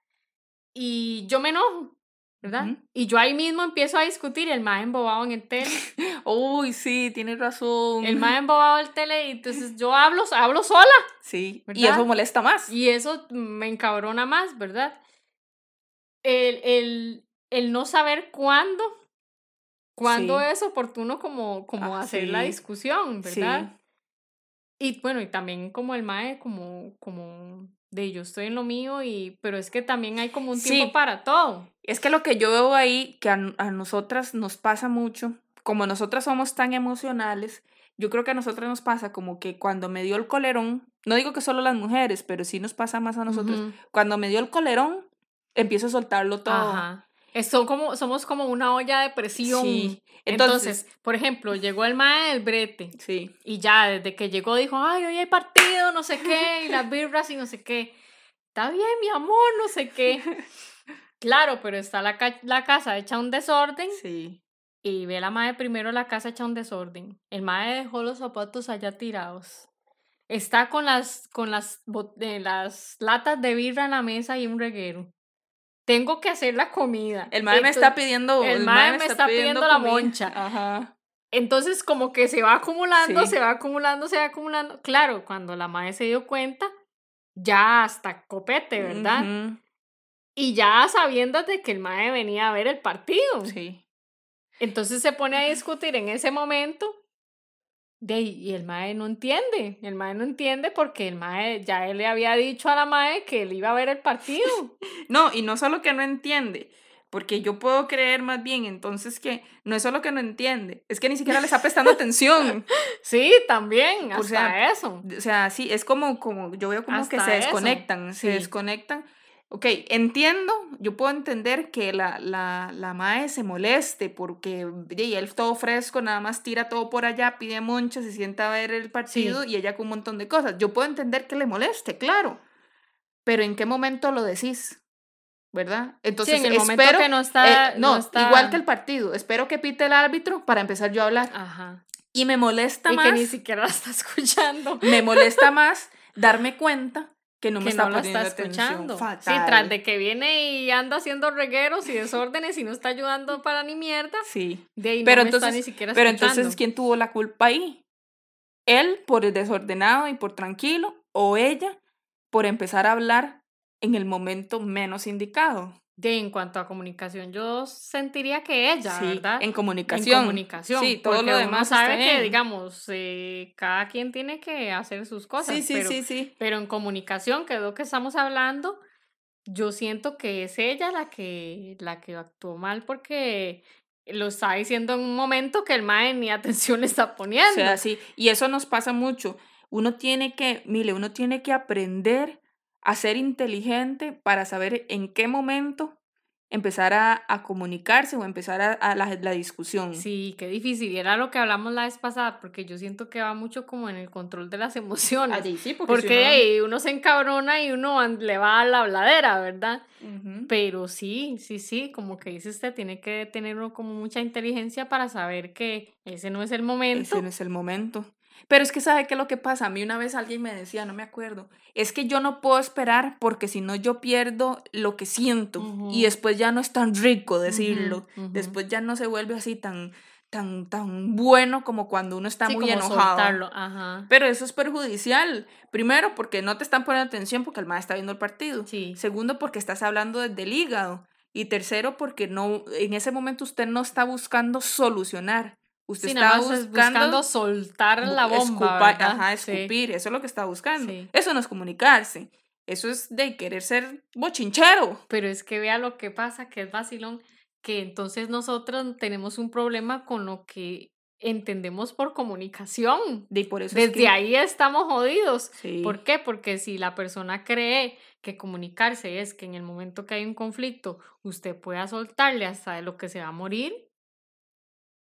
Y yo me enojo, ¿verdad? Y yo ahí mismo empiezo a discutir, el mae embobado en el tele. [laughs] Uy, sí, tienes razón. El mae [laughs] embobado en el tele, y entonces yo hablo, hablo sola. Sí, y eso molesta más. Y eso me encabrona más, ¿verdad? El, el, el no saber cuándo cuando es oportuno como, como ah, hacer la discusión, ¿verdad? Y bueno, y también como el MAE, como, como de yo estoy en lo mío, y, pero es que también hay como un tiempo para todo. Es que lo que yo veo ahí, que a, a nosotras nos pasa mucho, como nosotras somos tan emocionales, yo creo que a nosotras nos pasa como que cuando me dio el colerón, no digo que solo las mujeres, pero sí nos pasa más a nosotros, cuando me dio el colerón, empiezo a soltarlo todo. Son como, somos como una olla de presión. Sí. Entonces, por ejemplo, llegó el mae del brete. Sí. Y ya desde que llegó dijo, ay, hoy hay partido, no sé qué, y las birras y no sé qué. Está bien, mi amor, no sé qué. [laughs] claro, pero está la, la casa hecha un desorden. Sí. Y ve la madre primero la casa hecha un desorden. El mae dejó los zapatos allá tirados. Está con las, con las, eh, las latas de birra en la mesa y un reguero tengo que hacer la comida. El mae me está pidiendo. El, mae me, está, pidiendo, la moncha. Ajá. Entonces, como que se va acumulando, se va acumulando, se va acumulando. Claro, cuando la madre se dio cuenta, ya hasta copete, ¿verdad? Y ya sabiendo de que el mae venía a ver el partido. Sí. Entonces se pone a discutir en ese momento de, y el mae no entiende, el mae no entiende porque el mae ya él le había dicho a la mae que él iba a ver el partido. [laughs] no, y no solo que no entiende, porque yo puedo creer más bien entonces que no es solo que no entiende, es que ni siquiera le está prestando atención. [laughs] sí, también, hasta o sea, eso. O sea, sí, es como, como yo veo como que se desconectan, se desconectan Ok, entiendo, yo puedo entender que la, la, la mae se moleste porque y él todo fresco, nada más tira todo por allá, pide moncha, se sienta a ver el partido y ella con un montón de cosas. Yo puedo entender que le moleste, claro, pero ¿en qué momento lo decís? ¿Verdad? Entonces, en el momento que no está, eh, no, igual que el partido, espero que pite el árbitro para empezar yo a hablar. Ajá. Y me molesta más. Y que ni siquiera la está escuchando. Me molesta [laughs] más darme cuenta que no me está, escuchando. Sí, tras de que viene y anda haciendo regueros y desórdenes y no está ayudando para ni mierda. Sí. De ahí pero entonces, está ni siquiera Pero entonces, ¿quién tuvo la culpa ahí? ¿Él por el desordenado y por tranquilo? ¿O ella por empezar a hablar en el momento menos indicado? De en cuanto a comunicación, yo sentiría que ella, sí, ¿verdad? En comunicación. En comunicación. Sí, todo lo demás sabe que, digamos, eh, cada quien tiene que hacer sus cosas. Sí, sí, pero, sí, sí. Pero en comunicación, que es lo que estamos hablando, yo siento que es ella la que, la que actuó mal porque lo está diciendo en un momento que el mae ni [laughs] atención le está poniendo. O sea, sí, y eso nos pasa mucho. Uno tiene que, mire, uno tiene que aprender a ser inteligente para saber en qué momento empezar a, a comunicarse o empezar a, a la, la, discusión. Sí, qué difícil. Y era lo que hablamos la vez pasada, porque yo siento que va mucho como en el control de las [laughs] emociones. sí, porque, porque uno... se encabrona y uno le va a la habladera, ¿verdad? Pero sí, sí, sí, como que dice usted, tiene que tener uno como mucha inteligencia para saber que ese no es el momento. Ese no es el momento. Pero es que sabe qué es lo que pasa. A mí una vez alguien me decía, no me acuerdo, es que yo no puedo esperar porque si no yo pierdo lo que siento y después ya no es tan rico decirlo. Después ya no se vuelve así tan tan tan bueno como cuando uno está muy enojado. Pero eso es perjudicial. Primero porque no te están poniendo atención porque el maestro está viendo el partido. Segundo porque estás hablando desde el hígado. Y tercero, porque no, en ese momento usted no está buscando solucionar, Usted está buscando, soltar la bomba. ajá, escupir. Eso es lo que está buscando. Eso no es comunicarse. Eso es de querer ser bochinchero. Pero es que vea lo que pasa, que es vacilón, que entonces nosotros tenemos un problema con lo que entendemos por comunicación. De por eso Desde ahí estamos jodidos. ¿Por qué? Porque si la persona cree que comunicarse es que en el momento que hay un conflicto usted pueda soltarle hasta de lo que se va a morir,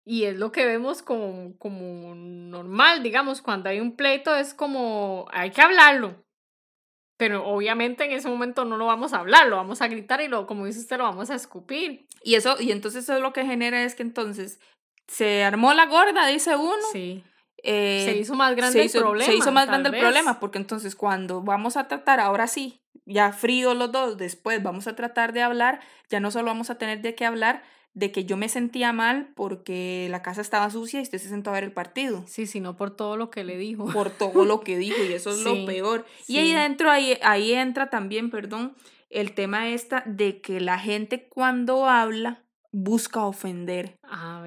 y es lo que vemos como, como normal, digamos, cuando hay un pleito es como, hay que hablarlo. Pero obviamente en ese momento no lo vamos a hablar, lo vamos a gritar y lo, como dice usted, lo vamos a escupir. Y eso, y entonces eso lo que genera es que entonces se armó la gorda, dice uno. Sí. Eh, se hizo más grande el problema. Se hizo más grande el problema, porque entonces cuando vamos a tratar, ahora sí, ya frío los dos, después vamos a tratar de hablar, ya no solo vamos a tener de qué hablar, de que yo me sentía mal porque la casa estaba sucia y usted se sentó a ver el partido. Sí, sino por todo lo que le dijo. Por todo lo que dijo y [laughs] eso es lo peor. Y ahí dentro, ahí, ahí entra también, perdón, el tema esta de que la gente cuando habla busca ofender.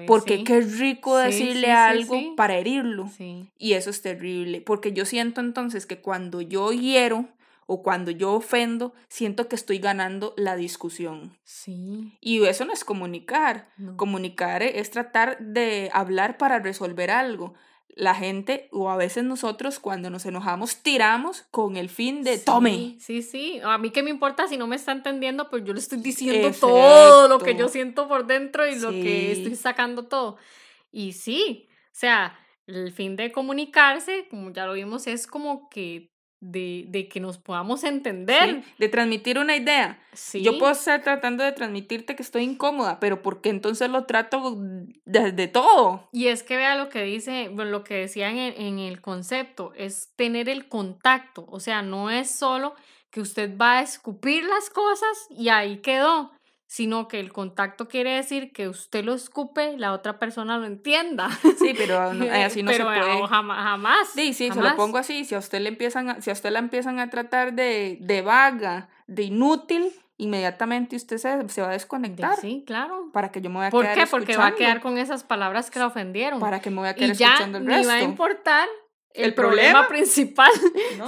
porque qué rico decirle algo para herirlo. Y eso es terrible. Porque yo siento entonces que cuando yo hiero, o cuando yo ofendo, siento que estoy ganando la discusión. Sí. Y eso no es comunicar. Comunicar es tratar de hablar para resolver algo. la gente o a veces nosotros cuando nos enojamos tiramos con el fin de tome. Sí, sí, A mí qué me importa si no me está entendiendo, pues yo le estoy diciendo todo lo que yo siento por dentro y lo que estoy sacando todo. Y sí, o sea, el fin de comunicarse, como ya lo vimos, es como que de, de, que nos podamos entender. de transmitir una idea. Sí. Yo puedo estar tratando de transmitirte que estoy incómoda, pero porque entonces lo trato de, todo. Y es que vea lo que dice, lo que decía en en el concepto, es tener el contacto. O sea, no es solo que usted va a escupir las cosas y ahí quedó sino que el contacto quiere decir que usted lo escupe, la otra persona lo entienda. Sí, pero [laughs] así no se puede. jamás, Sí, sí, se lo pongo así, si a usted le empiezan a, si a usted la empiezan a tratar de, de vaga, de inútil, inmediatamente usted se, se, va a desconectar. Sí, claro. Para que yo me voy a ¿Por qué? Porque va a quedar con esas palabras que la ofendieron. Para que me voy a quedar y escuchando el resto. Ni va a importar el, problema? [laughs] principal,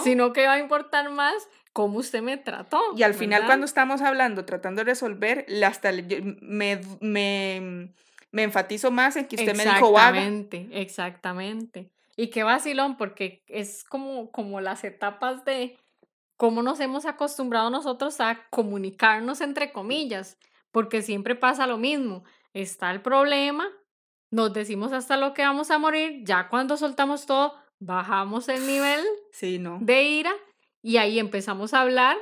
sino que va a importar más cómo usted me trató. Y al final cuando estamos hablando, tratando de resolver, hasta me, me, me enfatizo más en que usted me dijo Exactamente, exactamente. Y qué vacilón, porque es como, como las etapas de cómo nos hemos acostumbrado nosotros a comunicarnos entre comillas, porque siempre pasa lo mismo. Está el problema, nos decimos hasta lo que vamos a morir, ya cuando soltamos todo, bajamos el nivel sí, no. de ira y ahí empezamos a hablar.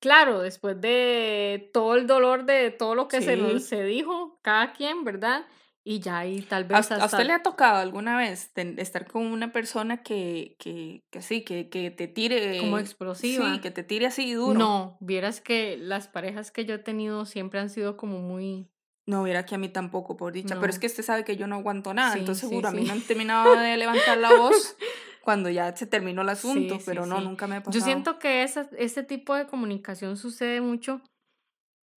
Claro, después de todo el dolor de todo lo que se, se dijo, cada quien, ¿verdad? Y ya ahí tal vez... ¿A, usted le ha tocado alguna vez estar con una persona que, que, que sí, que, que te tire... Como explosiva. Sí, que te tire así duro. No, vieras que las parejas que yo he tenido siempre han sido como muy... No, viera que a mí tampoco, por dicha. Pero es que usted sabe que yo no aguanto nada, entonces seguro a mí no han terminado de levantar la voz. [laughs] cuando ya se terminó el asunto, pero no, nunca me ha pasado. Yo siento que esa, este tipo de comunicación sucede mucho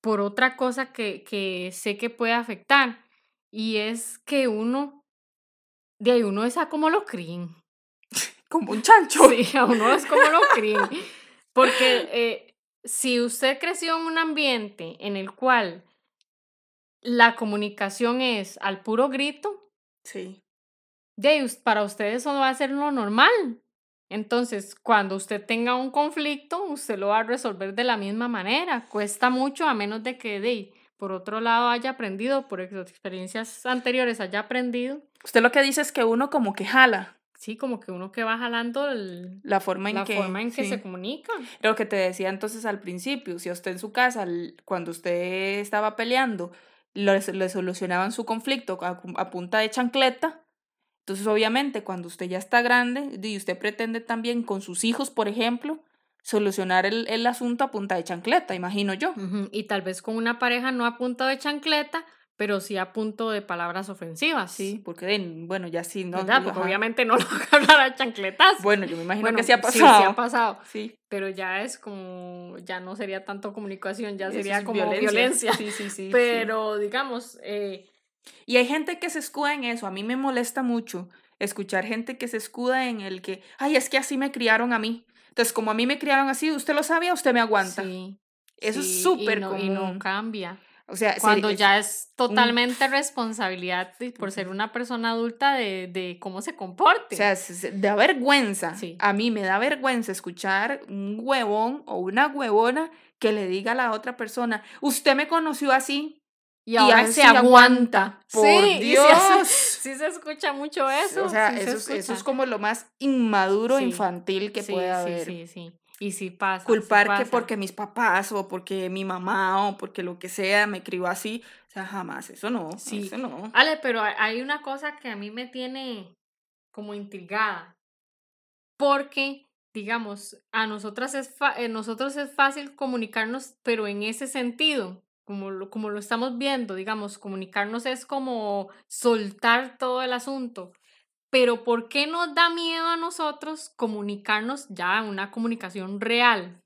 por otra cosa que, que sé que puede afectar, y es que uno, de ahí uno es a como lo críen. [laughs] como un chancho. Sí, a uno es como lo críen. [laughs] Porque eh, si usted creció en un ambiente en el cual la comunicación es al puro grito, sí de, para ustedes eso va a ser lo normal. Entonces, cuando usted tenga un conflicto, usted lo va a resolver de la misma manera. Cuesta mucho a menos de que de, por otro lado haya aprendido, por experiencias anteriores haya aprendido. Usted lo que dice es que uno como que jala. Sí, como que uno que va jalando la forma en la que, forma en que se comunica. Lo que te decía entonces al principio, si a usted en su casa, cuando usted estaba peleando, le, le solucionaban su conflicto a punta de chancleta, entonces, obviamente, cuando usted ya está grande y usted pretende también con sus hijos, por ejemplo, solucionar el, el asunto a punta de chancleta, imagino yo. Y tal vez con una pareja no a punta de chancleta, pero sí a punto de palabras ofensivas. Sí, porque, bueno, ya sí, ¿no? Porque obviamente no [laughs] lo voy a chancletas. Bueno, yo me imagino que sí ha pasado. Sí, sí ha pasado. Sí. Pero ya es como, ya no sería tanto comunicación, ya sería como violencia. [laughs] Sí, sí, sí. Pero, digamos, eh, y hay gente que se escuda en eso. A mí me molesta mucho escuchar gente que se escuda en el que, ay, es que así me criaron a mí. Entonces, como a mí me criaron así, usted lo sabía, usted me aguanta. Sí. Eso es súper común. Y no cambia. O sea, cuando ya es totalmente responsabilidad por ser una persona adulta de, de, cómo se comporte. O sea, da vergüenza. Sí. A mí me da vergüenza escuchar un huevón o una huevona que le diga a la otra persona, usted me conoció así, y ahora se aguanta. Por Dios. Sí, se escucha mucho eso. O sea, eso, eso, es como lo más inmaduro infantil que puede haber. Sí, sí, sí. Y sí pasa. Culpar que porque mis papás o porque mi mamá o porque lo que sea me crió así. O sea, jamás. Eso no. Sí. Eso no. Ale, pero hay una cosa que a mí me tiene como intrigada. Porque, digamos, a nosotras es, eh, nosotros es fácil comunicarnos, pero en ese sentido como lo, como lo estamos viendo, digamos, comunicarnos es como soltar todo el asunto. Pero ¿por qué nos da miedo a nosotros comunicarnos ya una comunicación real?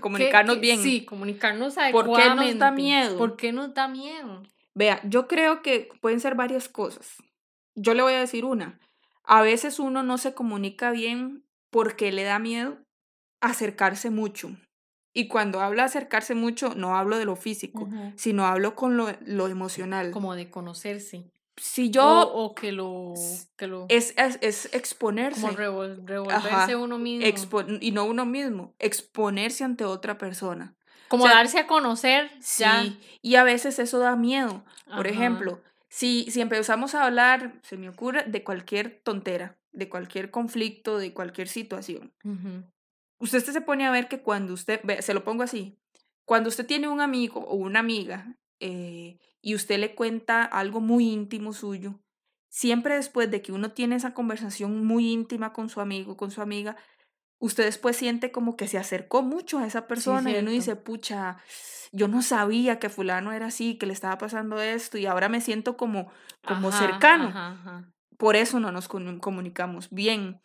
comunicarnos bien. Sí, comunicarnos adecuadamente. ¿Por qué nos da miedo? ¿Por qué nos da miedo? Vea, yo creo que pueden ser varias cosas. Yo le voy a decir una. A veces uno no se comunica bien porque le da miedo acercarse mucho. Y cuando hablo de acercarse mucho, no hablo de lo físico, sino hablo con lo, lo, emocional. Como de conocerse. si yo... O, que, lo, que lo... Es, es, es exponerse. Como revolverse uno mismo. y no uno mismo, exponerse ante otra persona. Como darse a conocer. Sí, y a veces eso da miedo. Por ejemplo, si, si empezamos a hablar, se me ocurre, de cualquier tontera, de cualquier conflicto, de cualquier situación. Usted se pone a ver que cuando usted, se lo pongo así, cuando usted tiene un amigo o una amiga eh, y usted le cuenta algo muy íntimo suyo, siempre después de que uno tiene esa conversación muy íntima con su amigo, con su amiga, usted después siente como que se acercó mucho a esa persona y uno dice, pucha, yo no sabía que fulano era así, que le estaba pasando esto y ahora me siento como, como cercano. Por eso no nos comunicamos bien,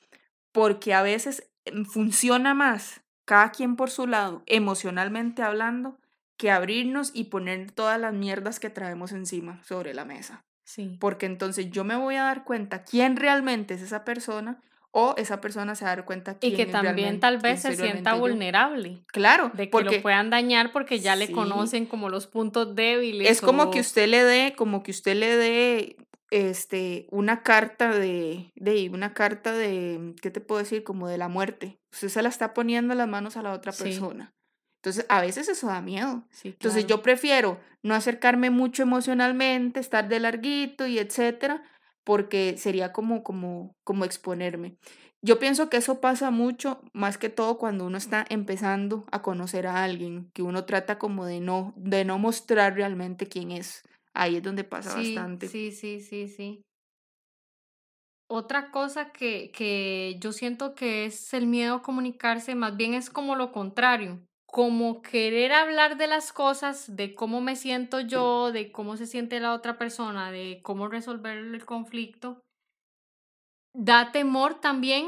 porque a veces funciona más cada quien por su lado, emocionalmente hablando, que abrirnos y poner todas las mierdas que traemos encima sobre la mesa. Sí. Porque entonces yo me voy a dar cuenta quién realmente es esa persona o esa persona se va a dar cuenta quién y que también tal vez se sienta vulnerable claro de que lo puedan dañar porque ya le conocen como los puntos débiles es como que usted le dé como que usted le dé este una carta de de una carta de qué te puedo decir como de la muerte usted se la está poniendo las manos a la otra persona entonces, a veces eso da miedo. Entonces, yo prefiero no acercarme mucho emocionalmente, estar de larguito y etcétera, porque sería como, como, como exponerme. Yo pienso que eso pasa mucho, más que todo cuando uno está empezando a conocer a alguien, que uno trata como de no, de no mostrar realmente quién es. Ahí es donde pasa bastante. Sí, sí, sí, sí. Otra cosa que, que yo siento que es el miedo a comunicarse, más bien es como lo contrario como querer hablar de las cosas, de cómo me siento yo, de cómo se siente la otra persona, de cómo resolver el conflicto, da temor también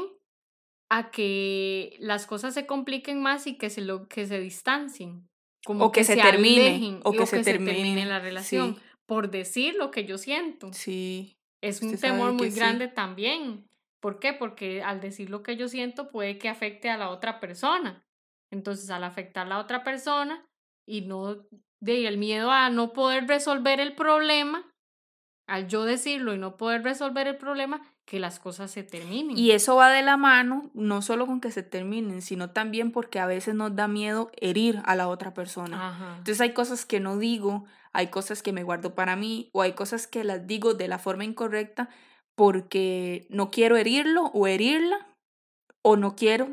a que las cosas se compliquen más y que se, lo, que se distancien. Como o que, se, termine. o que, se, termine. la relación. Por decir lo que yo siento. Sí. Es un temor muy grande también. ¿Por qué? Porque al decir lo que yo siento puede que afecte a la otra persona. Entonces, al afectar a la otra persona y no de el miedo a no poder resolver el problema, al yo decirlo y no poder resolver el problema, que las cosas se terminen. Y eso va de la mano, no solo con que se terminen, sino también porque a veces nos da miedo herir a la otra persona. Entonces hay cosas que no digo, hay cosas que me guardo para mí o hay cosas que las digo de la forma incorrecta porque no quiero herirlo o herirla o no quiero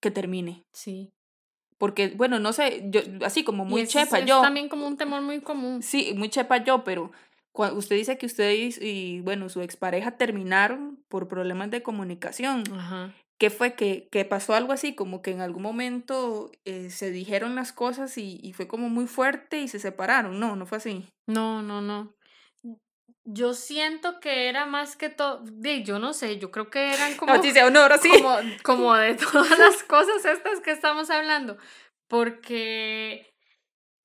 que termine. Sí porque, bueno, no sé, yo, así como muy chepa yo. Es también como un temor muy común. Sí, muy chepa yo, pero cuando usted dice que usted y, bueno, su expareja terminaron por problemas de comunicación. Ajá. ¿Qué fue? ¿Que, que pasó algo así? Como que en algún momento eh, se dijeron las cosas y, y fue como muy fuerte y se separaron. No, no fue así. No, no, no. Yo siento que era más que todo, yo no sé, yo creo que eran [laughs] como, honor, sí. como, como de [laughs] todas las cosas estas que estamos hablando, porque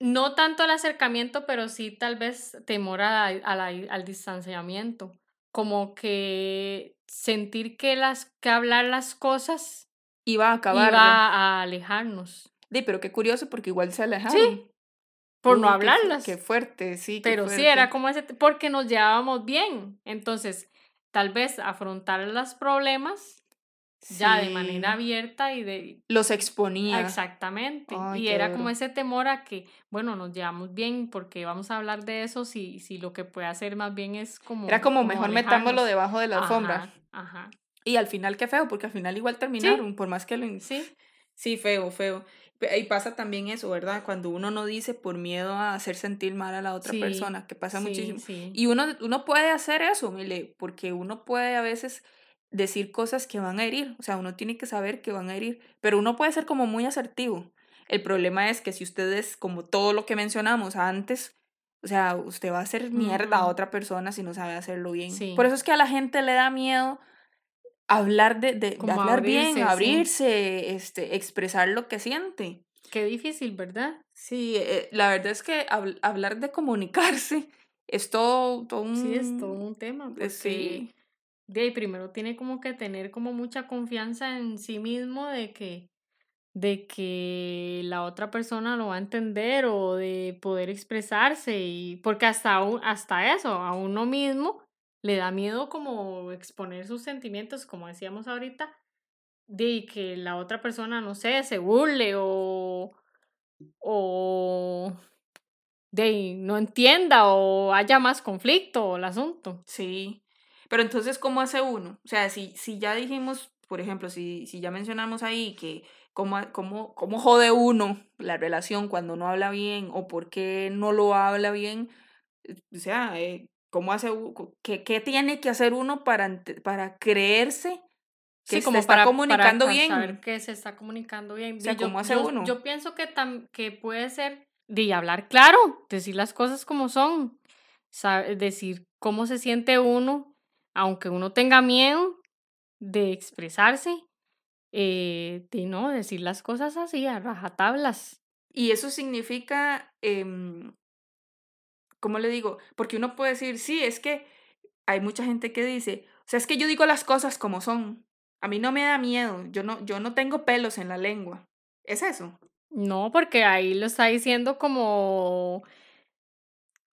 no tanto el acercamiento, pero sí tal vez temor a, al distanciamiento, como que sentir que, las, que hablar las cosas iba a acabar. Iba a alejarnos. Sí, pero qué curioso porque igual se alejaron. Sí, por no hablarlas. Qué, fuerte, sí. Pero sí, era como ese, porque nos llevábamos bien. Entonces, tal vez afrontar los problemas ya de manera abierta y de... Los exponía. Exactamente. y era como ese temor a que, bueno, nos llevamos bien porque vamos a hablar de eso si, si lo que puede hacer más bien es como... Era como, mejor metámoslo debajo de la alfombra. Ajá. Y al final qué feo, porque al final igual terminaron, por más que lo... Sí. Sí, feo, feo. Y pasa también eso, ¿verdad? Cuando uno no dice por miedo a hacer sentir mal a la otra persona, que pasa muchísimo. Y uno, uno puede hacer eso, Mile, porque uno puede a veces decir cosas que van a herir, o sea, uno tiene que saber que van a herir, pero uno puede ser como muy asertivo. El problema es que si ustedes, como todo lo que mencionamos antes, o sea, usted va a hacer mierda a otra persona si no sabe hacerlo bien. Por eso es que a la gente le da miedo hablar de, de, hablar bien, abrirse, este, expresar lo que siente. Qué difícil, ¿verdad? Sí, eh, la verdad es que hablar de comunicarse [laughs] es todo, un... Sí, es todo un tema. sí. De ahí primero tiene como que tener como mucha confianza en sí mismo de que de que la otra persona lo va a entender o de poder expresarse y porque hasta hasta eso a uno mismo le da miedo como exponer sus sentimientos, como decíamos ahorita, de que la otra persona, no sé, se burle o, o de no entienda o haya más conflicto el asunto. Sí, pero entonces, ¿cómo hace uno? O sea, si, si ya dijimos, por ejemplo, si, si ya mencionamos ahí que cómo, cómo, cómo jode uno la relación cuando no habla bien o por qué no lo habla bien, o sea, eh, ¿cómo hace, qué, qué tiene que hacer uno para, para creerse que se está comunicando bien? Saber que se está comunicando bien. O sea, ¿cómo hace uno? Yo pienso que, tam, que puede ser de hablar claro, decir las cosas como son, decir cómo se siente uno, aunque uno tenga miedo de expresarse, eh, de no decir las cosas así a rajatablas. Y eso significa, eh, ¿cómo le digo? Porque uno puede decir, sí, es que hay mucha gente que dice, o sea, es que yo digo las cosas como son. A mí no me da miedo, yo no, yo no tengo pelos en la lengua. ¿Es eso? No, porque ahí lo está diciendo como,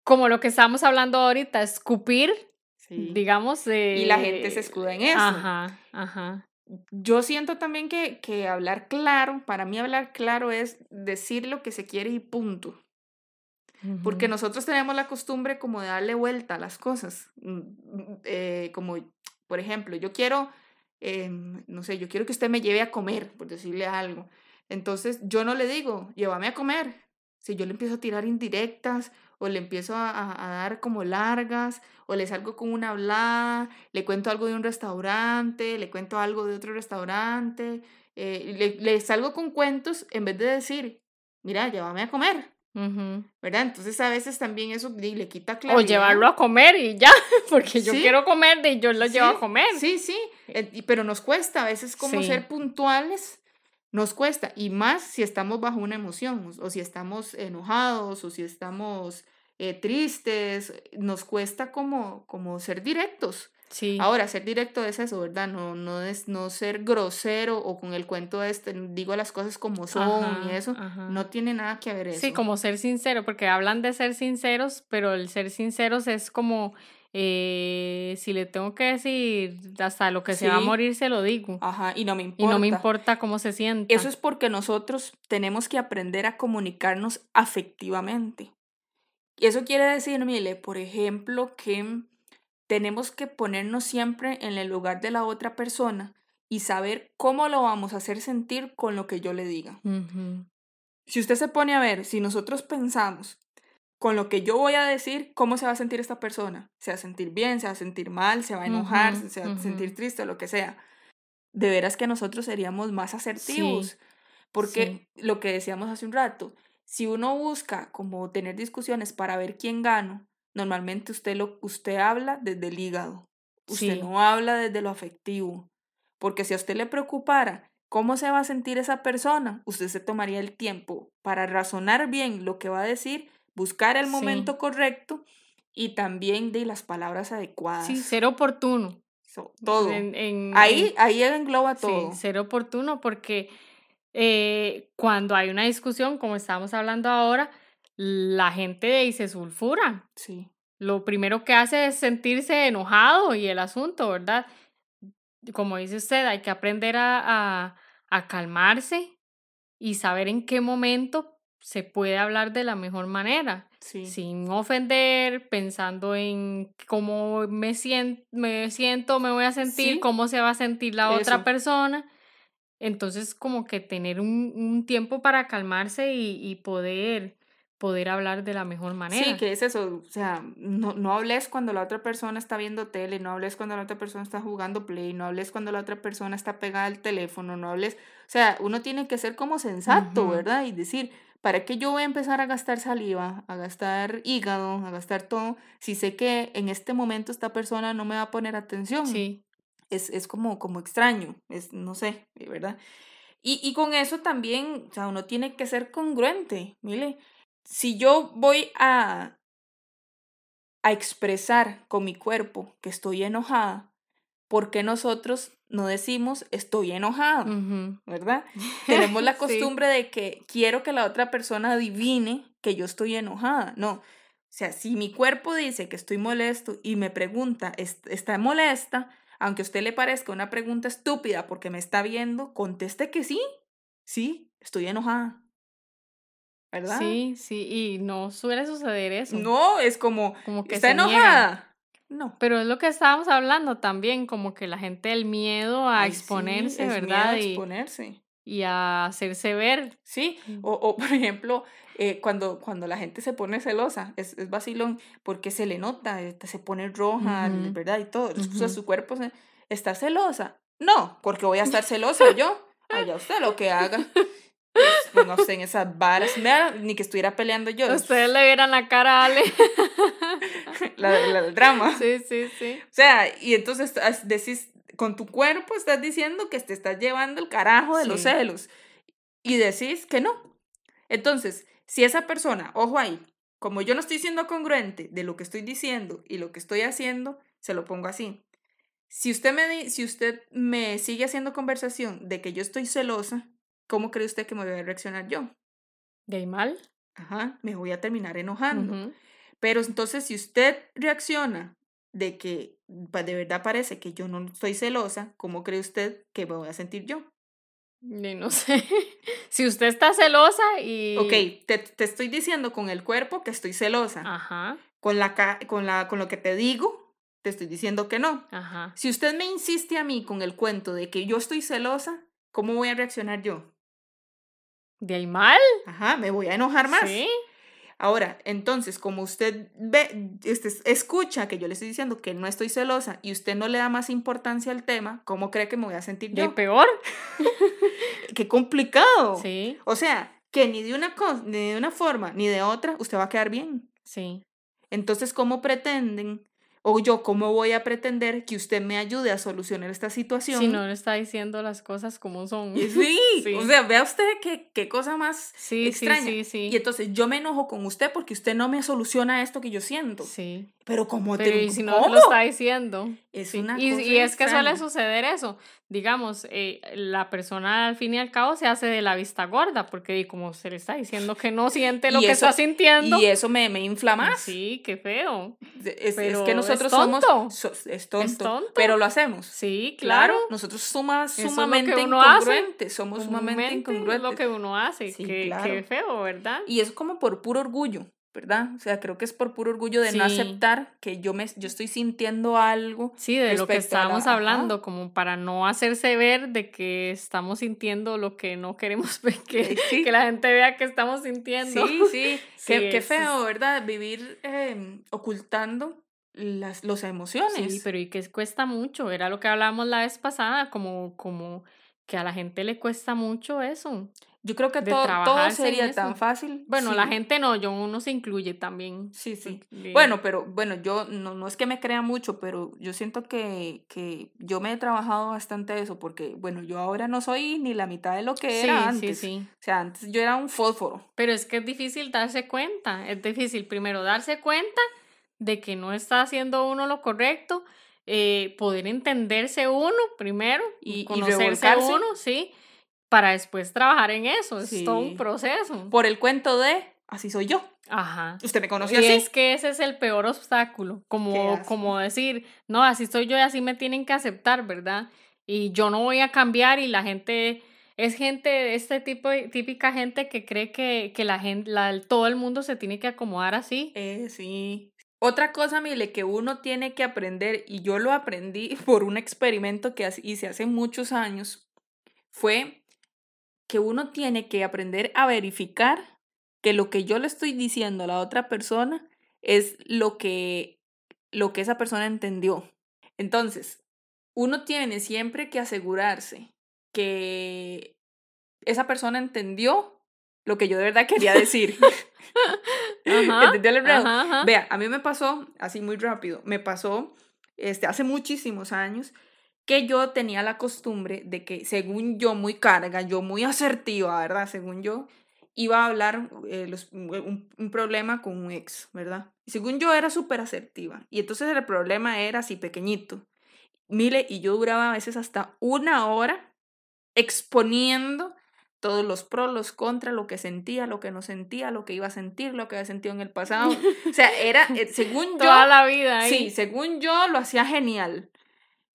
como lo que estamos hablando ahorita, escupir, digamos. y la gente se escuda en eso. Ajá, ajá. Yo siento también que, que hablar claro, para mí hablar claro es decir lo que se quiere y punto. Porque nosotros tenemos la costumbre como de darle vuelta a las cosas. Mm, mm, eh, como, por ejemplo, yo quiero, em, no sé, yo quiero que usted me lleve a comer, por decirle algo. Entonces yo no le digo, llévame a comer. Si yo le empiezo a tirar indirectas o le empiezo a, dar como largas o le salgo con una hablada, le cuento algo de un restaurante, le cuento algo de otro restaurante, eh, le, salgo con cuentos en vez de decir, mira, llévame a comer. ¿Verdad? Entonces a veces también eso le quita claridad. O llevarlo a comer y ya, [laughs] porque yo quiero comer y yo lo llevo a comer. Sí, sí, eh, pero nos cuesta a veces como ser puntuales nos cuesta, y más si estamos bajo una emoción, o si estamos enojados, o si estamos eh, tristes, nos cuesta como, como ser directos. Sí. Ahora, ser directo es eso, ¿verdad? No, no es no ser grosero o con el cuento este, digo las cosas como son y eso, no tiene nada que ver eso. Sí, como ser sincero, porque hablan de ser sinceros, pero el ser sinceros es como eh, si le tengo que decir hasta lo que se va a morir, se lo digo. Ajá, y no me importa. Y no me importa cómo se siente. Eso es porque nosotros tenemos que aprender a comunicarnos afectivamente. Y eso quiere decir, mire, por ejemplo, que tenemos que ponernos siempre en el lugar de la otra persona y saber cómo lo vamos a hacer sentir con lo que yo le diga. Si usted se pone a ver, si nosotros pensamos con lo que yo voy a decir, cómo se va a sentir esta persona. Se va a sentir bien, se va a sentir mal, se va a enojar, se va a sentir triste, lo que sea. De veras que nosotros seríamos más asertivos. porque lo que decíamos hace un rato, si uno busca como tener discusiones para ver quién gana, normalmente usted, lo, usted habla desde el hígado. Usted no habla desde lo afectivo. Porque si a usted le preocupara cómo se va a sentir esa persona, usted se tomaría el tiempo para razonar bien lo que va a decir buscar el momento correcto y también de las palabras adecuadas. Sí, ser oportuno. todo. ahí, ahí engloba todo. Sí, ser oportuno porque eh, cuando hay una discusión, como estamos hablando ahora, la gente dice sulfura. Sí. Lo primero que hace es sentirse enojado y el asunto, ¿verdad? Como dice usted, hay que aprender a, a, a calmarse y saber en qué momento se puede hablar de la mejor manera, sin ofender, pensando en cómo me siento, me, siento, me voy a sentir, cómo se va a sentir la otra persona. Entonces, como que tener un, un tiempo para calmarse y, y, poder, poder hablar de la mejor manera. Sí, que es eso, o sea, no, no hables cuando la otra persona está viendo tele, no hables cuando la otra persona está jugando play, no hables cuando la otra persona está pegada al teléfono, no hables, o sea, uno tiene que ser como sensato, ¿verdad? Y decir, ¿Para qué yo voy a empezar a gastar saliva, a gastar hígado, a gastar todo, si sé que en este momento esta persona no me va a poner atención? Sí. Es, es como, como extraño, es, no sé, ¿verdad? Y, y con eso también, o sea, uno tiene que ser congruente. Mire, si yo voy a, a expresar con mi cuerpo que estoy enojada, ¿por qué nosotros no decimos estoy enojado? ¿Verdad? [laughs] Tenemos la costumbre de que quiero que la otra persona adivine que yo estoy enojada. No, O sea, si mi cuerpo dice que estoy molesto y me pregunta, ¿está molesta? Aunque a usted le parezca una pregunta estúpida porque me está viendo, conteste que sí. Sí, estoy enojada. ¿Verdad? Sí, sí, y no suele suceder eso. No, es como, como que está enojada. No. Pero es lo que estábamos hablando también, como que la gente el miedo a exponerse, ¿verdad? Miedo a exponerse. Y, a hacerse ver. Sí, mm. o, o por ejemplo, eh, cuando, cuando la gente se pone celosa, es, es vacilón, porque se le nota, este, se pone roja, ¿verdad? Y todo, su cuerpo está celosa. No, porque voy a estar [laughs] celosa yo. Allá usted lo que haga. [laughs] Pues, no sé, en esas varas, ni que estuviera peleando yo. Ustedes le vieran la cara a Ale. [laughs] la, del drama. Sí, sí, sí. O sea, y entonces decís, con tu cuerpo estás diciendo que te estás llevando el carajo de los celos. Y decís que no. Entonces, si esa persona, ojo ahí, como yo no estoy siendo congruente de lo que estoy diciendo y lo que estoy haciendo, se lo pongo así. Si usted me, si usted me sigue haciendo conversación de que yo estoy celosa, ¿cómo cree usted que me voy a reaccionar yo? ¿De mal? Ajá, me voy a terminar enojando. Pero entonces, si usted reacciona de que pues, de verdad parece que yo no estoy celosa, ¿cómo cree usted que me voy a sentir yo? no [laughs] sé. si usted está celosa y. Ok, te, te, estoy diciendo con el cuerpo que estoy celosa. Ajá. Con, la, con, la, con lo que te digo, te estoy diciendo que no. Ajá. Si usted me insiste a mí con el cuento de que yo estoy celosa, ¿cómo voy a reaccionar yo? ¿De ahí mal? Ajá, me voy a enojar más. Sí. Ahora, entonces, como usted ve, este, escucha que yo le estoy diciendo que no estoy celosa y usted no le da más importancia al tema, ¿cómo cree que me voy a sentir yo? ¿De peor? [laughs] Qué complicado. Sí. O sea, que ni de una cosa, ni de una forma, ni de otra, usted va a quedar bien. Sí. Entonces, ¿cómo pretenden o yo, ¿cómo voy a pretender que usted me ayude a solucionar esta situación? Si no le está diciendo las cosas como son. [laughs] Sí, [laughs] sí. o sea, vea usted qué, qué cosa más sí, extraña. Sí, sí, Y entonces yo me enojo con usted porque usted no me soluciona esto que yo siento. Sí. Pero como Pero te... y si no lo está diciendo. Es una y, y es que suele suceder eso. Digamos, eh, la persona al fin y al cabo se hace de la vista gorda porque como se le está diciendo que no siente lo que está sintiendo. Y eso me, me inflama. Sí, qué feo. Es, es que nosotros somos... es, tonto, Pero lo hacemos. Sí, claro. Nosotros somos sumamente incongruentes. Somos sumamente incongruentes. Es lo que uno hace. Sí, qué, qué feo, ¿verdad? Y es como por puro orgullo. ¿Verdad? O sea, creo que es por puro orgullo de no aceptar que yo me yo estoy sintiendo algo. Sí, de lo que estábamos hablando, como para no hacerse ver de que estamos sintiendo lo que no queremos [laughs] que, que la gente vea que estamos sintiendo. Sí, sí, [laughs] qué, qué, feo, ¿verdad? Vivir em, ocultando las, las emociones. Sí, pero y que cuesta mucho, era lo que hablábamos la vez pasada, como, como que a la gente le cuesta mucho eso. Yo creo que todo, todo sería tan fácil. Bueno, la gente no, yo uno se incluye también. Sí, sí. Bueno, pero bueno, yo no, no es que me crea mucho, pero yo siento que, que yo me he trabajado bastante eso, porque bueno, yo ahora no soy ni la mitad de lo que era antes. Sí, sí. O sea, antes yo era un fósforo. Pero es que es difícil darse cuenta, es difícil primero darse cuenta de que no está haciendo uno lo correcto, eh, poder entenderse uno primero y conocerse y uno, sí para después trabajar en eso. Es todo un proceso. Por el cuento de así soy yo. Ajá. Usted me conoció así. Y es que ese es el peor obstáculo. Como, como decir, no, así soy yo y así me tienen que aceptar, ¿verdad? Y yo no voy a cambiar y la gente. Es gente, este tipo, típica gente que cree que, que la gente, la, todo el mundo se tiene que acomodar así. Eh, sí. Otra cosa, Mile, que uno tiene que aprender, y yo lo aprendí [laughs] por un experimento que hice hace muchos años, fue que uno tiene que aprender a verificar que lo que yo le estoy diciendo a la otra persona es lo que, lo que esa persona entendió. Entonces, uno tiene siempre que asegurarse que esa persona entendió lo que yo de verdad quería decir. [laughs] ¿Entendió el Vea, a mí me pasó, así muy rápido, me pasó este, hace muchísimos años que yo tenía la costumbre de que, según yo, muy carga, yo muy asertiva, ¿verdad? Según yo, iba a hablar eh, los, un, un, problema con un ex, ¿verdad? Y según yo era súper asertiva. Y entonces el problema era así pequeñito. Mire, y yo duraba a veces hasta una hora exponiendo todos los pros, los contras, lo que sentía, lo que no sentía, lo que iba a sentir, lo que había sentido en el pasado. O sea, era, eh, según [laughs] yo... Toda la vida. Sí, según yo lo hacía genial.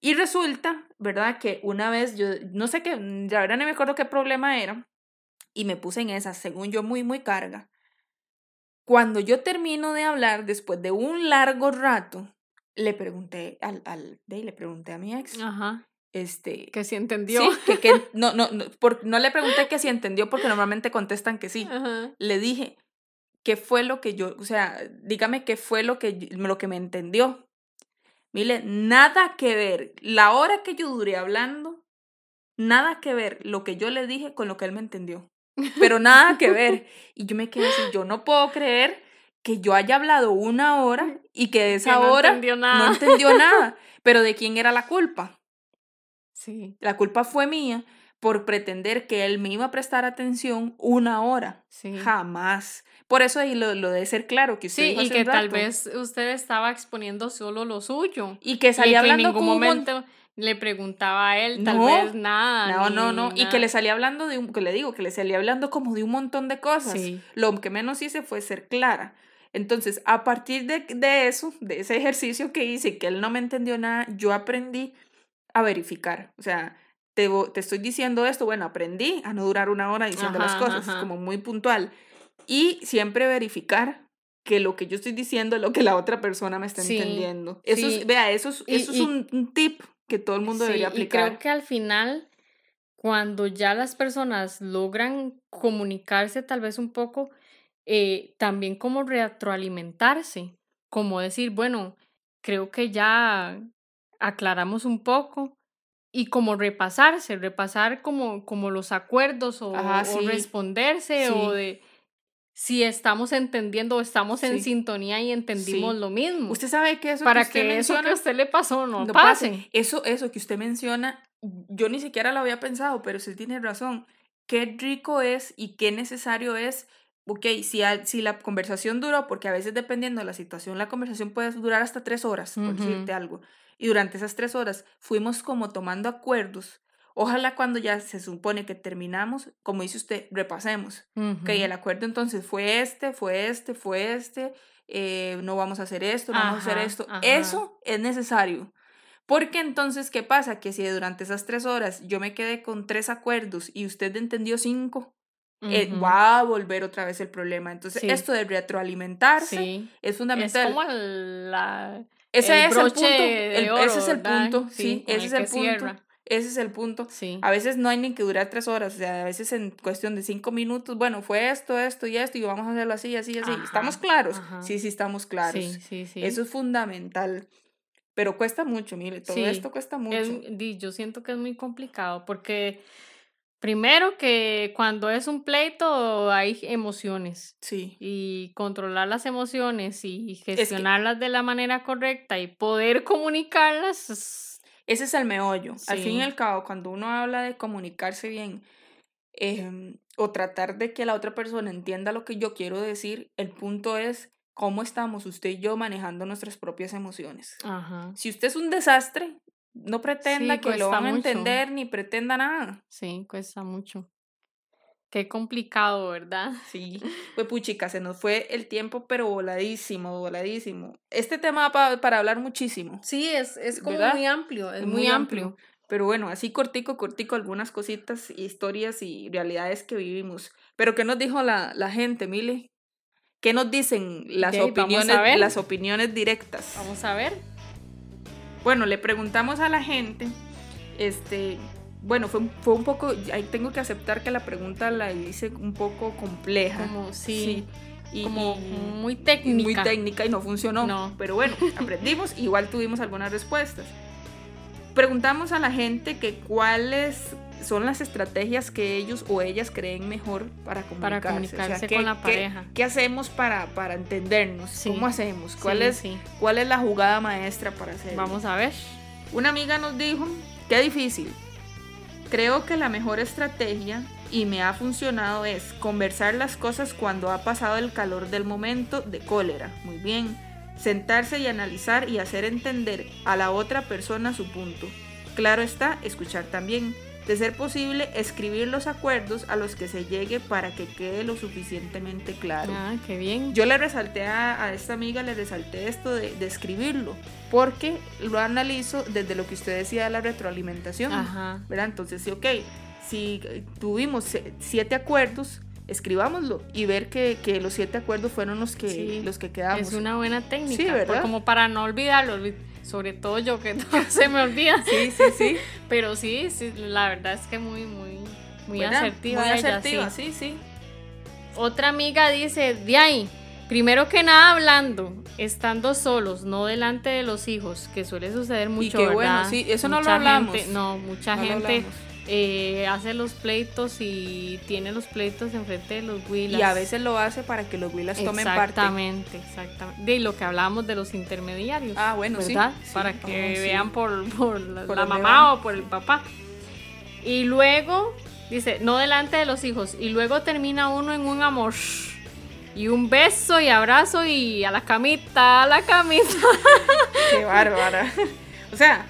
Y resulta, ¿verdad? Que una vez yo, no sé qué, ya verdad no me acuerdo qué problema era, y me puse en esa, según yo, muy, muy carga. Cuando yo termino de hablar, después de un largo rato, le pregunté al, al de, le pregunté a mi ex. Ajá. Este, que si entendió. Sí, que, que [laughs] no, no, no, por, no le pregunté que si entendió porque normalmente contestan que sí. Ajá. Le dije, ¿qué fue lo que yo, o sea, dígame qué fue lo que, lo que me entendió? Mire, nada que ver. La hora que yo duré hablando, nada que ver lo que yo le dije con lo que él me entendió. Pero nada que ver. [laughs] Y yo me quedé así, yo no puedo creer que yo haya hablado una hora y que de esa Que no hora entendió nada. no entendió nada. [laughs] Pero ¿de quién era la culpa? Sí, La culpa fue mía por pretender que él me iba a prestar atención una hora. sí. Jamás. Por eso ahí lo, lo de ser claro que usted Sí, dijo y hace que un tal vez usted estaba exponiendo solo lo suyo. Y que Y salía que en hablando ningún con un mon- momento le preguntaba a él, tal No, vez nada. No, no, no. Y que le salía hablando de un, que le digo, que le salía hablando como de un montón de cosas. Sí. Lo que menos hice fue ser clara. Entonces, a partir de, de eso, de ese ejercicio que hice que él no me entendió nada, yo aprendí a verificar. O sea, te, estoy diciendo esto, bueno, aprendí a no durar una hora diciendo las cosas, ajá. como muy puntual. Y siempre verificar que lo que yo estoy diciendo es lo que la otra persona me está Sí, entendiendo. Eso sí. es, vea, eso es, Y- eso es y- un, tip que todo el mundo Sí, debería y aplicar. creo que al final, cuando ya las personas logran comunicarse tal vez un poco, eh, también como retroalimentarse, como decir, bueno, creo que ya aclaramos un poco y como repasarse, repasar como, como los acuerdos o, Ajá, o sí. responderse o Sí. de si estamos entendiendo o estamos en Sí. sintonía y entendimos lo mismo. Usted sabe que eso para que usted que eso que menciona a usted le pasó no, no pase. pase. Eso, eso que usted menciona, yo ni siquiera lo había pensado, pero usted tiene razón. Qué rico es y qué necesario es. Ok, si, al- si la conversación duró, porque a veces dependiendo de la situación, la conversación puede durar hasta tres horas, por Ujú. decirte algo. Y durante esas tres horas fuimos como tomando acuerdos. Ojalá cuando ya se supone que terminamos, como dice usted, repasemos. Ok, el acuerdo entonces fue este, fue este, fue este, eh, no vamos a hacer esto, no vamos a hacer esto. ajá. Eso es necesario. Porque entonces, ¿qué pasa? Que si durante esas tres horas yo me quedé con tres acuerdos y usted entendió cinco, eh, Ujú. va a volver otra vez el problema. Entonces, Sí. esto de retroalimentarse Sí. es Es fundamental. como el, la, ese el es el punto. de el- oro, ese es el ¿verdad? punto. Sí, ese es el punto. cierra. Ese es el punto. Sí. A veces no hay ni que durar tres horas, o sea, a veces en cuestión de cinco minutos, bueno, fue esto, esto y esto, y vamos a hacerlo así, así, así. Ajá, ¿Estamos claros? ajá. Sí, sí, estamos claros. Sí, sí, sí. Eso es fundamental. Pero cuesta mucho, mire, todo esto cuesta mucho. Es- yo siento que es muy complicado porque primero que cuando es un pleito hay emociones Sí, y controlar las emociones y gestionarlas de la manera correcta y poder comunicarlas es- ese es el meollo. Al fin y al cabo, cuando uno habla de comunicarse bien em, o tratar de que la otra persona entienda lo que yo quiero decir, el punto es cómo estamos usted y yo manejando nuestras propias emociones. Ajá. Si usted es un desastre, no pretenda Sí, que lo van a mucho. entender ni pretenda nada. Sí, cuesta mucho. Qué complicado, ¿verdad? Sí, [laughs] pues puchica, se nos fue el tiempo, pero voladísimo, voladísimo. Este tema va pa- para hablar muchísimo, Sí, es, es como ¿Verdad? muy amplio, es muy, muy amplio. pero bueno, así cortico, cortico, algunas cositas, historias y realidades que vivimos. Pero ¿qué nos dijo la, la gente, Mile? ¿Qué nos dicen las opiniones, las opiniones directas? Vamos a ver. Bueno, le preguntamos a la gente, este, bueno, fue, un- fue un poco, ahí tengo que aceptar que la pregunta la hice un poco compleja. Como, sí, y, como muy técnica. muy técnica y no funcionó. No. Pero bueno, [laughs] aprendimos, igual tuvimos algunas respuestas. Preguntamos a la gente que cuáles son las estrategias que ellos o ellas creen mejor para comunicarse. Para O sea, comunicarse ¿qué- con la pareja. ¿Qué hacemos para, para entendernos? Sí. ¿Cómo hacemos? ¿Cuál, Sí, es, sí. ¿Cuál es la jugada maestra para hacerlo? Vamos a ver. Una amiga nos dijo, qué difícil. Creo que la mejor estrategia y me ha funcionado es conversar las cosas cuando ha pasado el calor del momento de cólera. Muy bien. Sentarse y analizar y hacer entender a la otra persona su punto. Claro está, escuchar también. De ser posible, escribir los acuerdos a los que se llegue para que quede lo suficientemente claro. Ah, qué bien. Yo le resalté a, esta amiga, le resalté esto de, escribirlo, porque lo analizo desde lo que usted decía de la retroalimentación. Ajá. ¿verdad? Entonces, sí, ok, si tuvimos siete acuerdos, escribámoslo y ver que, los siete acuerdos fueron los que, los que quedamos. Es una buena técnica, sí, ¿verdad? como para no olvidarlo, sobre todo yo que [laughs] no se me olvida. Sí, sí, sí. [laughs] Pero sí, sí, la verdad es que muy, muy, muy asertiva. Muy asertiva, sí. sí, Otra amiga dice, de ahí, primero que nada hablando, estando solos, no delante de los hijos, que suele suceder mucho, y bueno, sí, eso no lo hablamos. no, mucha gente eh, hace los pleitos y tiene los pleitos enfrente de los Willas. Y a veces lo hace para que los Willas tomen parte. Exactamente, exactamente. De lo que hablamos de los intermediarios. Ah, bueno, ¿verdad? para que vean por, por la, mamá o por el papá. Y luego, dice, no delante de los hijos. Y luego termina uno en un amor. Y un beso y abrazo y a la camita, a la camita. Qué bárbara. [laughs] O sea,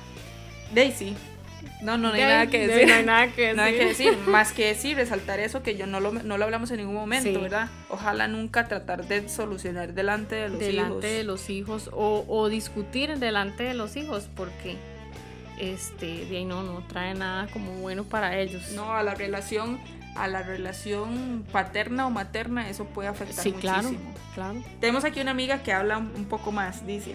Daisy, no, no, hay nada que decir. No hay nada que [laughs] decir. nada que decir. Más que decir, resaltar eso que yo no lo, no lo hablamos en ningún momento, ¿verdad? Ojalá nunca tratar de solucionar delante de los hijos. Delante de los hijos o, o, discutir delante de los hijos porque este, de ahí no, no trae nada como bueno para ellos. No, a la relación a la relación paterna o materna eso puede afectar sí, muchísimo. Claro, claro. Tenemos aquí una amiga que habla un poco más, dice.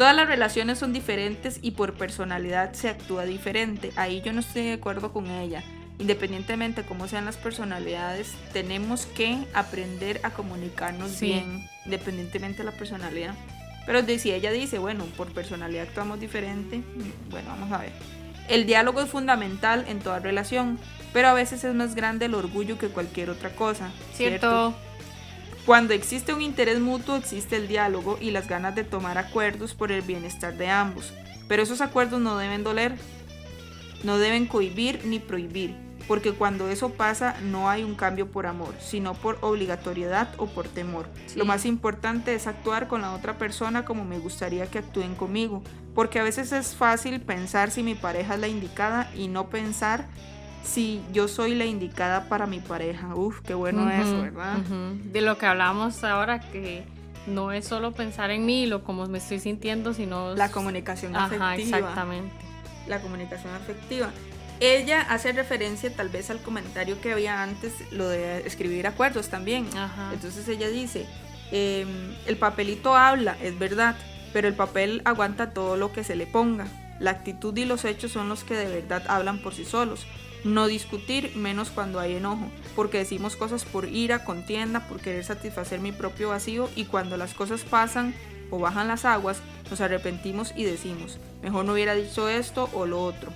Todas las relaciones son diferentes y por personalidad se actúa diferente. Ahí yo no estoy de acuerdo con ella. Independientemente de cómo sean las personalidades, tenemos que aprender a comunicarnos bien, independientemente de la personalidad. Pero si ella dice, bueno, por personalidad actuamos diferente, bueno, vamos a ver. El diálogo es fundamental en toda relación, pero a veces es más grande el orgullo que cualquier otra cosa. ¿cierto? Cuando existe un interés mutuo existe el diálogo y las ganas de tomar acuerdos por el bienestar de ambos, pero esos acuerdos no deben doler, no deben cohibir ni prohibir, porque cuando eso pasa no hay un cambio por amor, sino por obligatoriedad o por temor. Lo más importante es actuar con la otra persona como me gustaría que actúen conmigo, porque a veces es fácil pensar si mi pareja es la indicada y no pensar si yo soy la indicada para mi pareja. Uf, qué bueno eso, ¿verdad? De lo que hablamos ahora, que no es solo pensar en mí, lo como me estoy sintiendo, sino... La comunicación Ajá, exactamente. La comunicación afectiva. Ella hace referencia tal vez al comentario que había antes, lo de escribir acuerdos también. Ajá. Entonces ella dice, em, el papelito habla, es verdad, pero el papel aguanta todo lo que se le ponga. La actitud y los hechos son los que de verdad hablan por sí solos. No discutir, menos cuando hay enojo, porque decimos cosas por ira, contienda, por querer satisfacer mi propio vacío y cuando las cosas pasan o bajan las aguas, nos arrepentimos y decimos, mejor no hubiera dicho esto o lo otro.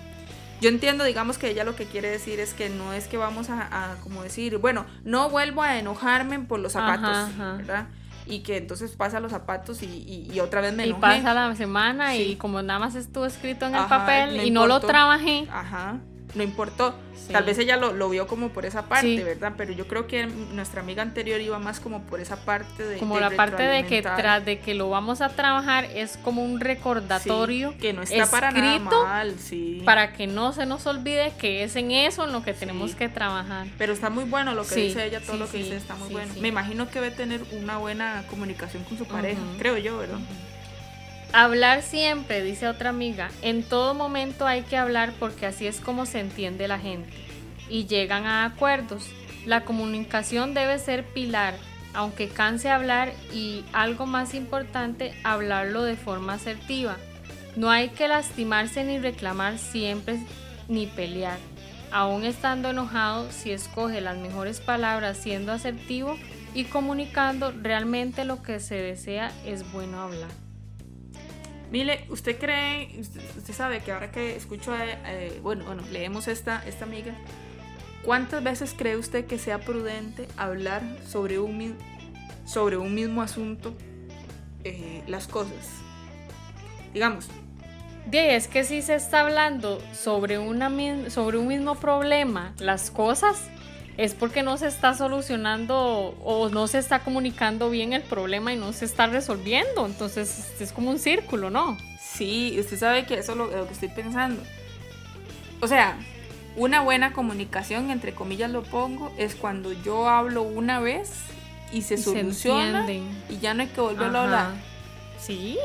Yo entiendo, digamos que ella lo que quiere decir es que no es que vamos a, como decir, bueno, no vuelvo a enojarme por los zapatos, ¿verdad? y que entonces pasa los zapatos y, y, otra vez me enojé. Y pasa la semana y como nada más estuvo escrito en el papel y no lo trabajé. Ajá no importó. Tal vez ella lo, vio como por esa parte, ¿verdad? Pero yo creo que nuestra amiga anterior iba más como por esa parte de... Como la parte de que tras de que lo vamos a trabajar es como un recordatorio. que no está para nada mal, sí. Para que no se nos olvide que es en eso en lo que tenemos que trabajar. Pero está muy bueno lo que dice ella, todo lo que dice está muy bueno. Me imagino que debe tener una buena comunicación con su pareja, creo yo, ¿verdad? Hablar siempre, dice otra amiga. En todo momento hay que hablar porque así es como se entiende la gente. Y llegan a acuerdos. La comunicación debe ser pilar, aunque canse hablar y algo más importante, hablarlo de forma asertiva. No hay que lastimarse ni reclamar siempre ni pelear. Aún estando enojado, si escoge las mejores palabras siendo asertivo y comunicando, realmente lo que se desea es bueno hablar. Mire, ¿usted cree, usted, sabe que ahora que escucho, eh, bueno, bueno, leemos esta, esta amiga, ¿cuántas veces cree usted que sea prudente hablar sobre un, sobre un mismo asunto eh, las cosas? Digamos. es que si se está hablando sobre, una, sobre un mismo problema, las cosas, es porque no se está solucionando o no se está comunicando bien el problema y no se está resolviendo. Entonces es como un círculo, ¿no? Sí, usted sabe que eso es lo, que estoy pensando. O sea, una buena comunicación, entre comillas lo pongo, es cuando yo hablo una vez y se soluciona y ya no hay que volverlo a hablar. Sí.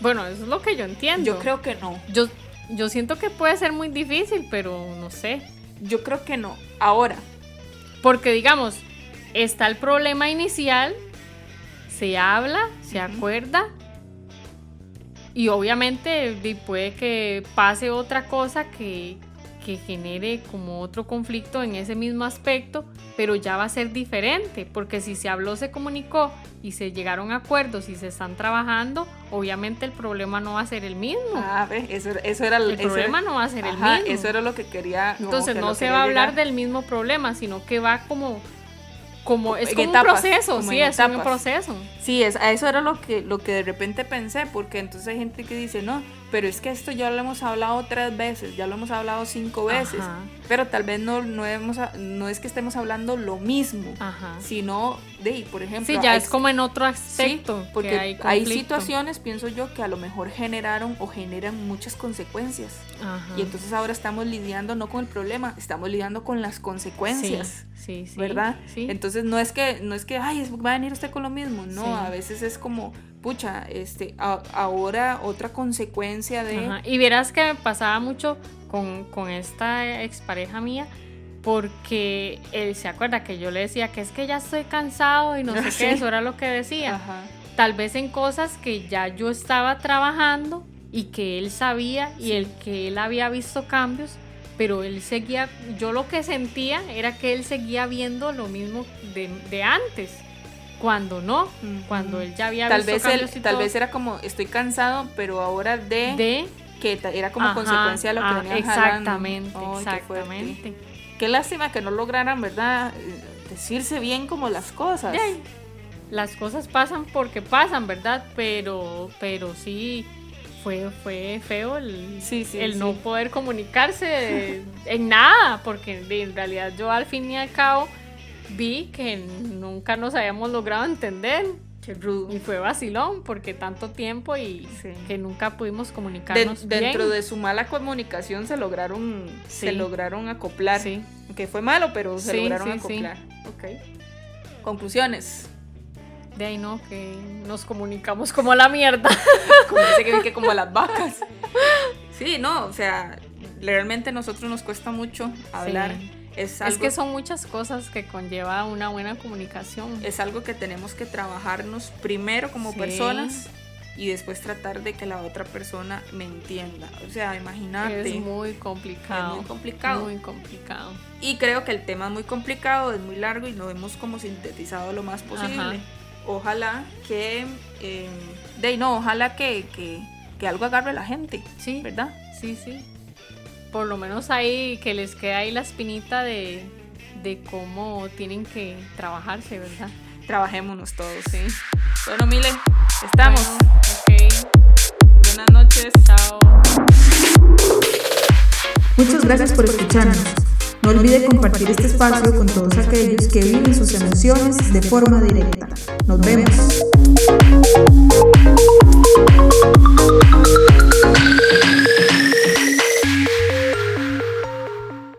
Bueno, eso es lo que yo entiendo. Yo creo que no. Yo, yo siento que puede ser muy difícil, pero no sé. Yo creo que no. Ahora. Porque digamos, está el problema inicial, se habla, se acuerda, y obviamente puede que pase otra cosa que, que genere como otro conflicto en ese mismo aspecto, pero ya va a ser diferente, porque si se habló, se comunicó y se llegaron a acuerdos y se están trabajando, obviamente el problema no va a ser el mismo. Ah, eso, eso era el, problema no va a ser el mismo. Eso era lo que quería. Entonces no se va a hablar del mismo problema, sino que va como como es como un proceso, sí, es un proceso. Sí, es, a eso era lo que, lo que de repente pensé, porque entonces hay gente que dice, no, pero es que esto ya lo hemos hablado tres veces, ya lo hemos hablado cinco veces, pero tal vez no, no, hemos, no es que estemos hablando lo mismo, sino de, por ejemplo... Sí, ya es como en otro aspecto. porque hay, hay, situaciones, pienso yo, que a lo mejor generaron o generan muchas consecuencias. Y entonces ahora estamos lidiando no con el problema, estamos lidiando con las consecuencias. Sí, sí, ¿Verdad? Entonces no es que, no es que, ay, va a venir usted con lo mismo, no, a veces es como pucha, este, ahora otra consecuencia de... Y verás que me pasaba mucho con, con esta expareja mía, porque él se acuerda que yo le decía que es que ya estoy cansado y no sé [laughs] qué, eso era lo que decía. Tal vez en cosas que ya yo estaba trabajando y que él sabía y el que él había visto cambios, pero él seguía, yo lo que sentía era que él seguía viendo lo mismo de, de antes cuando no, cuando él ya había tal visto vez él, tal vez era como estoy cansado, pero ahora de, de que era como consecuencia de lo que ah, venían exactamente, exactamente. Qué, qué, lástima que no lograran, ¿verdad? Decirse bien como las cosas. las cosas pasan porque pasan, ¿verdad? Pero pero sí fue fue feo el, el no poder comunicarse en nada, porque en realidad yo al fin y al cabo vi que nunca nos habíamos logrado entender. Y fue vacilón porque tanto tiempo y que nunca pudimos comunicarnos Dentro de su mala comunicación se lograron, se lograron acoplar. Sí. Que fue malo, pero se lograron acoplar. Okay. Conclusiones. De ahí no, que nos comunicamos como a la mierda. [laughs] como que, que como a las vacas. [laughs] Sí, no, o sea, realmente a nosotros nos cuesta mucho hablar. Es, que son muchas cosas que conlleva una buena comunicación. Es algo que tenemos que trabajarnos primero como personas y después tratar de que la otra persona me entienda. O sea, imagínate. Es muy complicado. Es muy complicado. Muy complicado. Y creo que el tema es muy complicado, es muy largo y lo hemos como sintetizado lo más posible. Ojalá que, eh, de no, ojalá que, que, que algo agarre a la gente. Sí. ¿Verdad? Sí, sí por lo menos ahí que les queda ahí la espinita de, cómo tienen que trabajarse, ¿verdad? Trabajémonos todos, sí. Bueno, Mile, estamos. ok. Buenas noches. Chao. Muchas gracias por escucharnos. No olvide compartir este espacio con todos aquellos que viven sus emociones de forma directa. Nos vemos.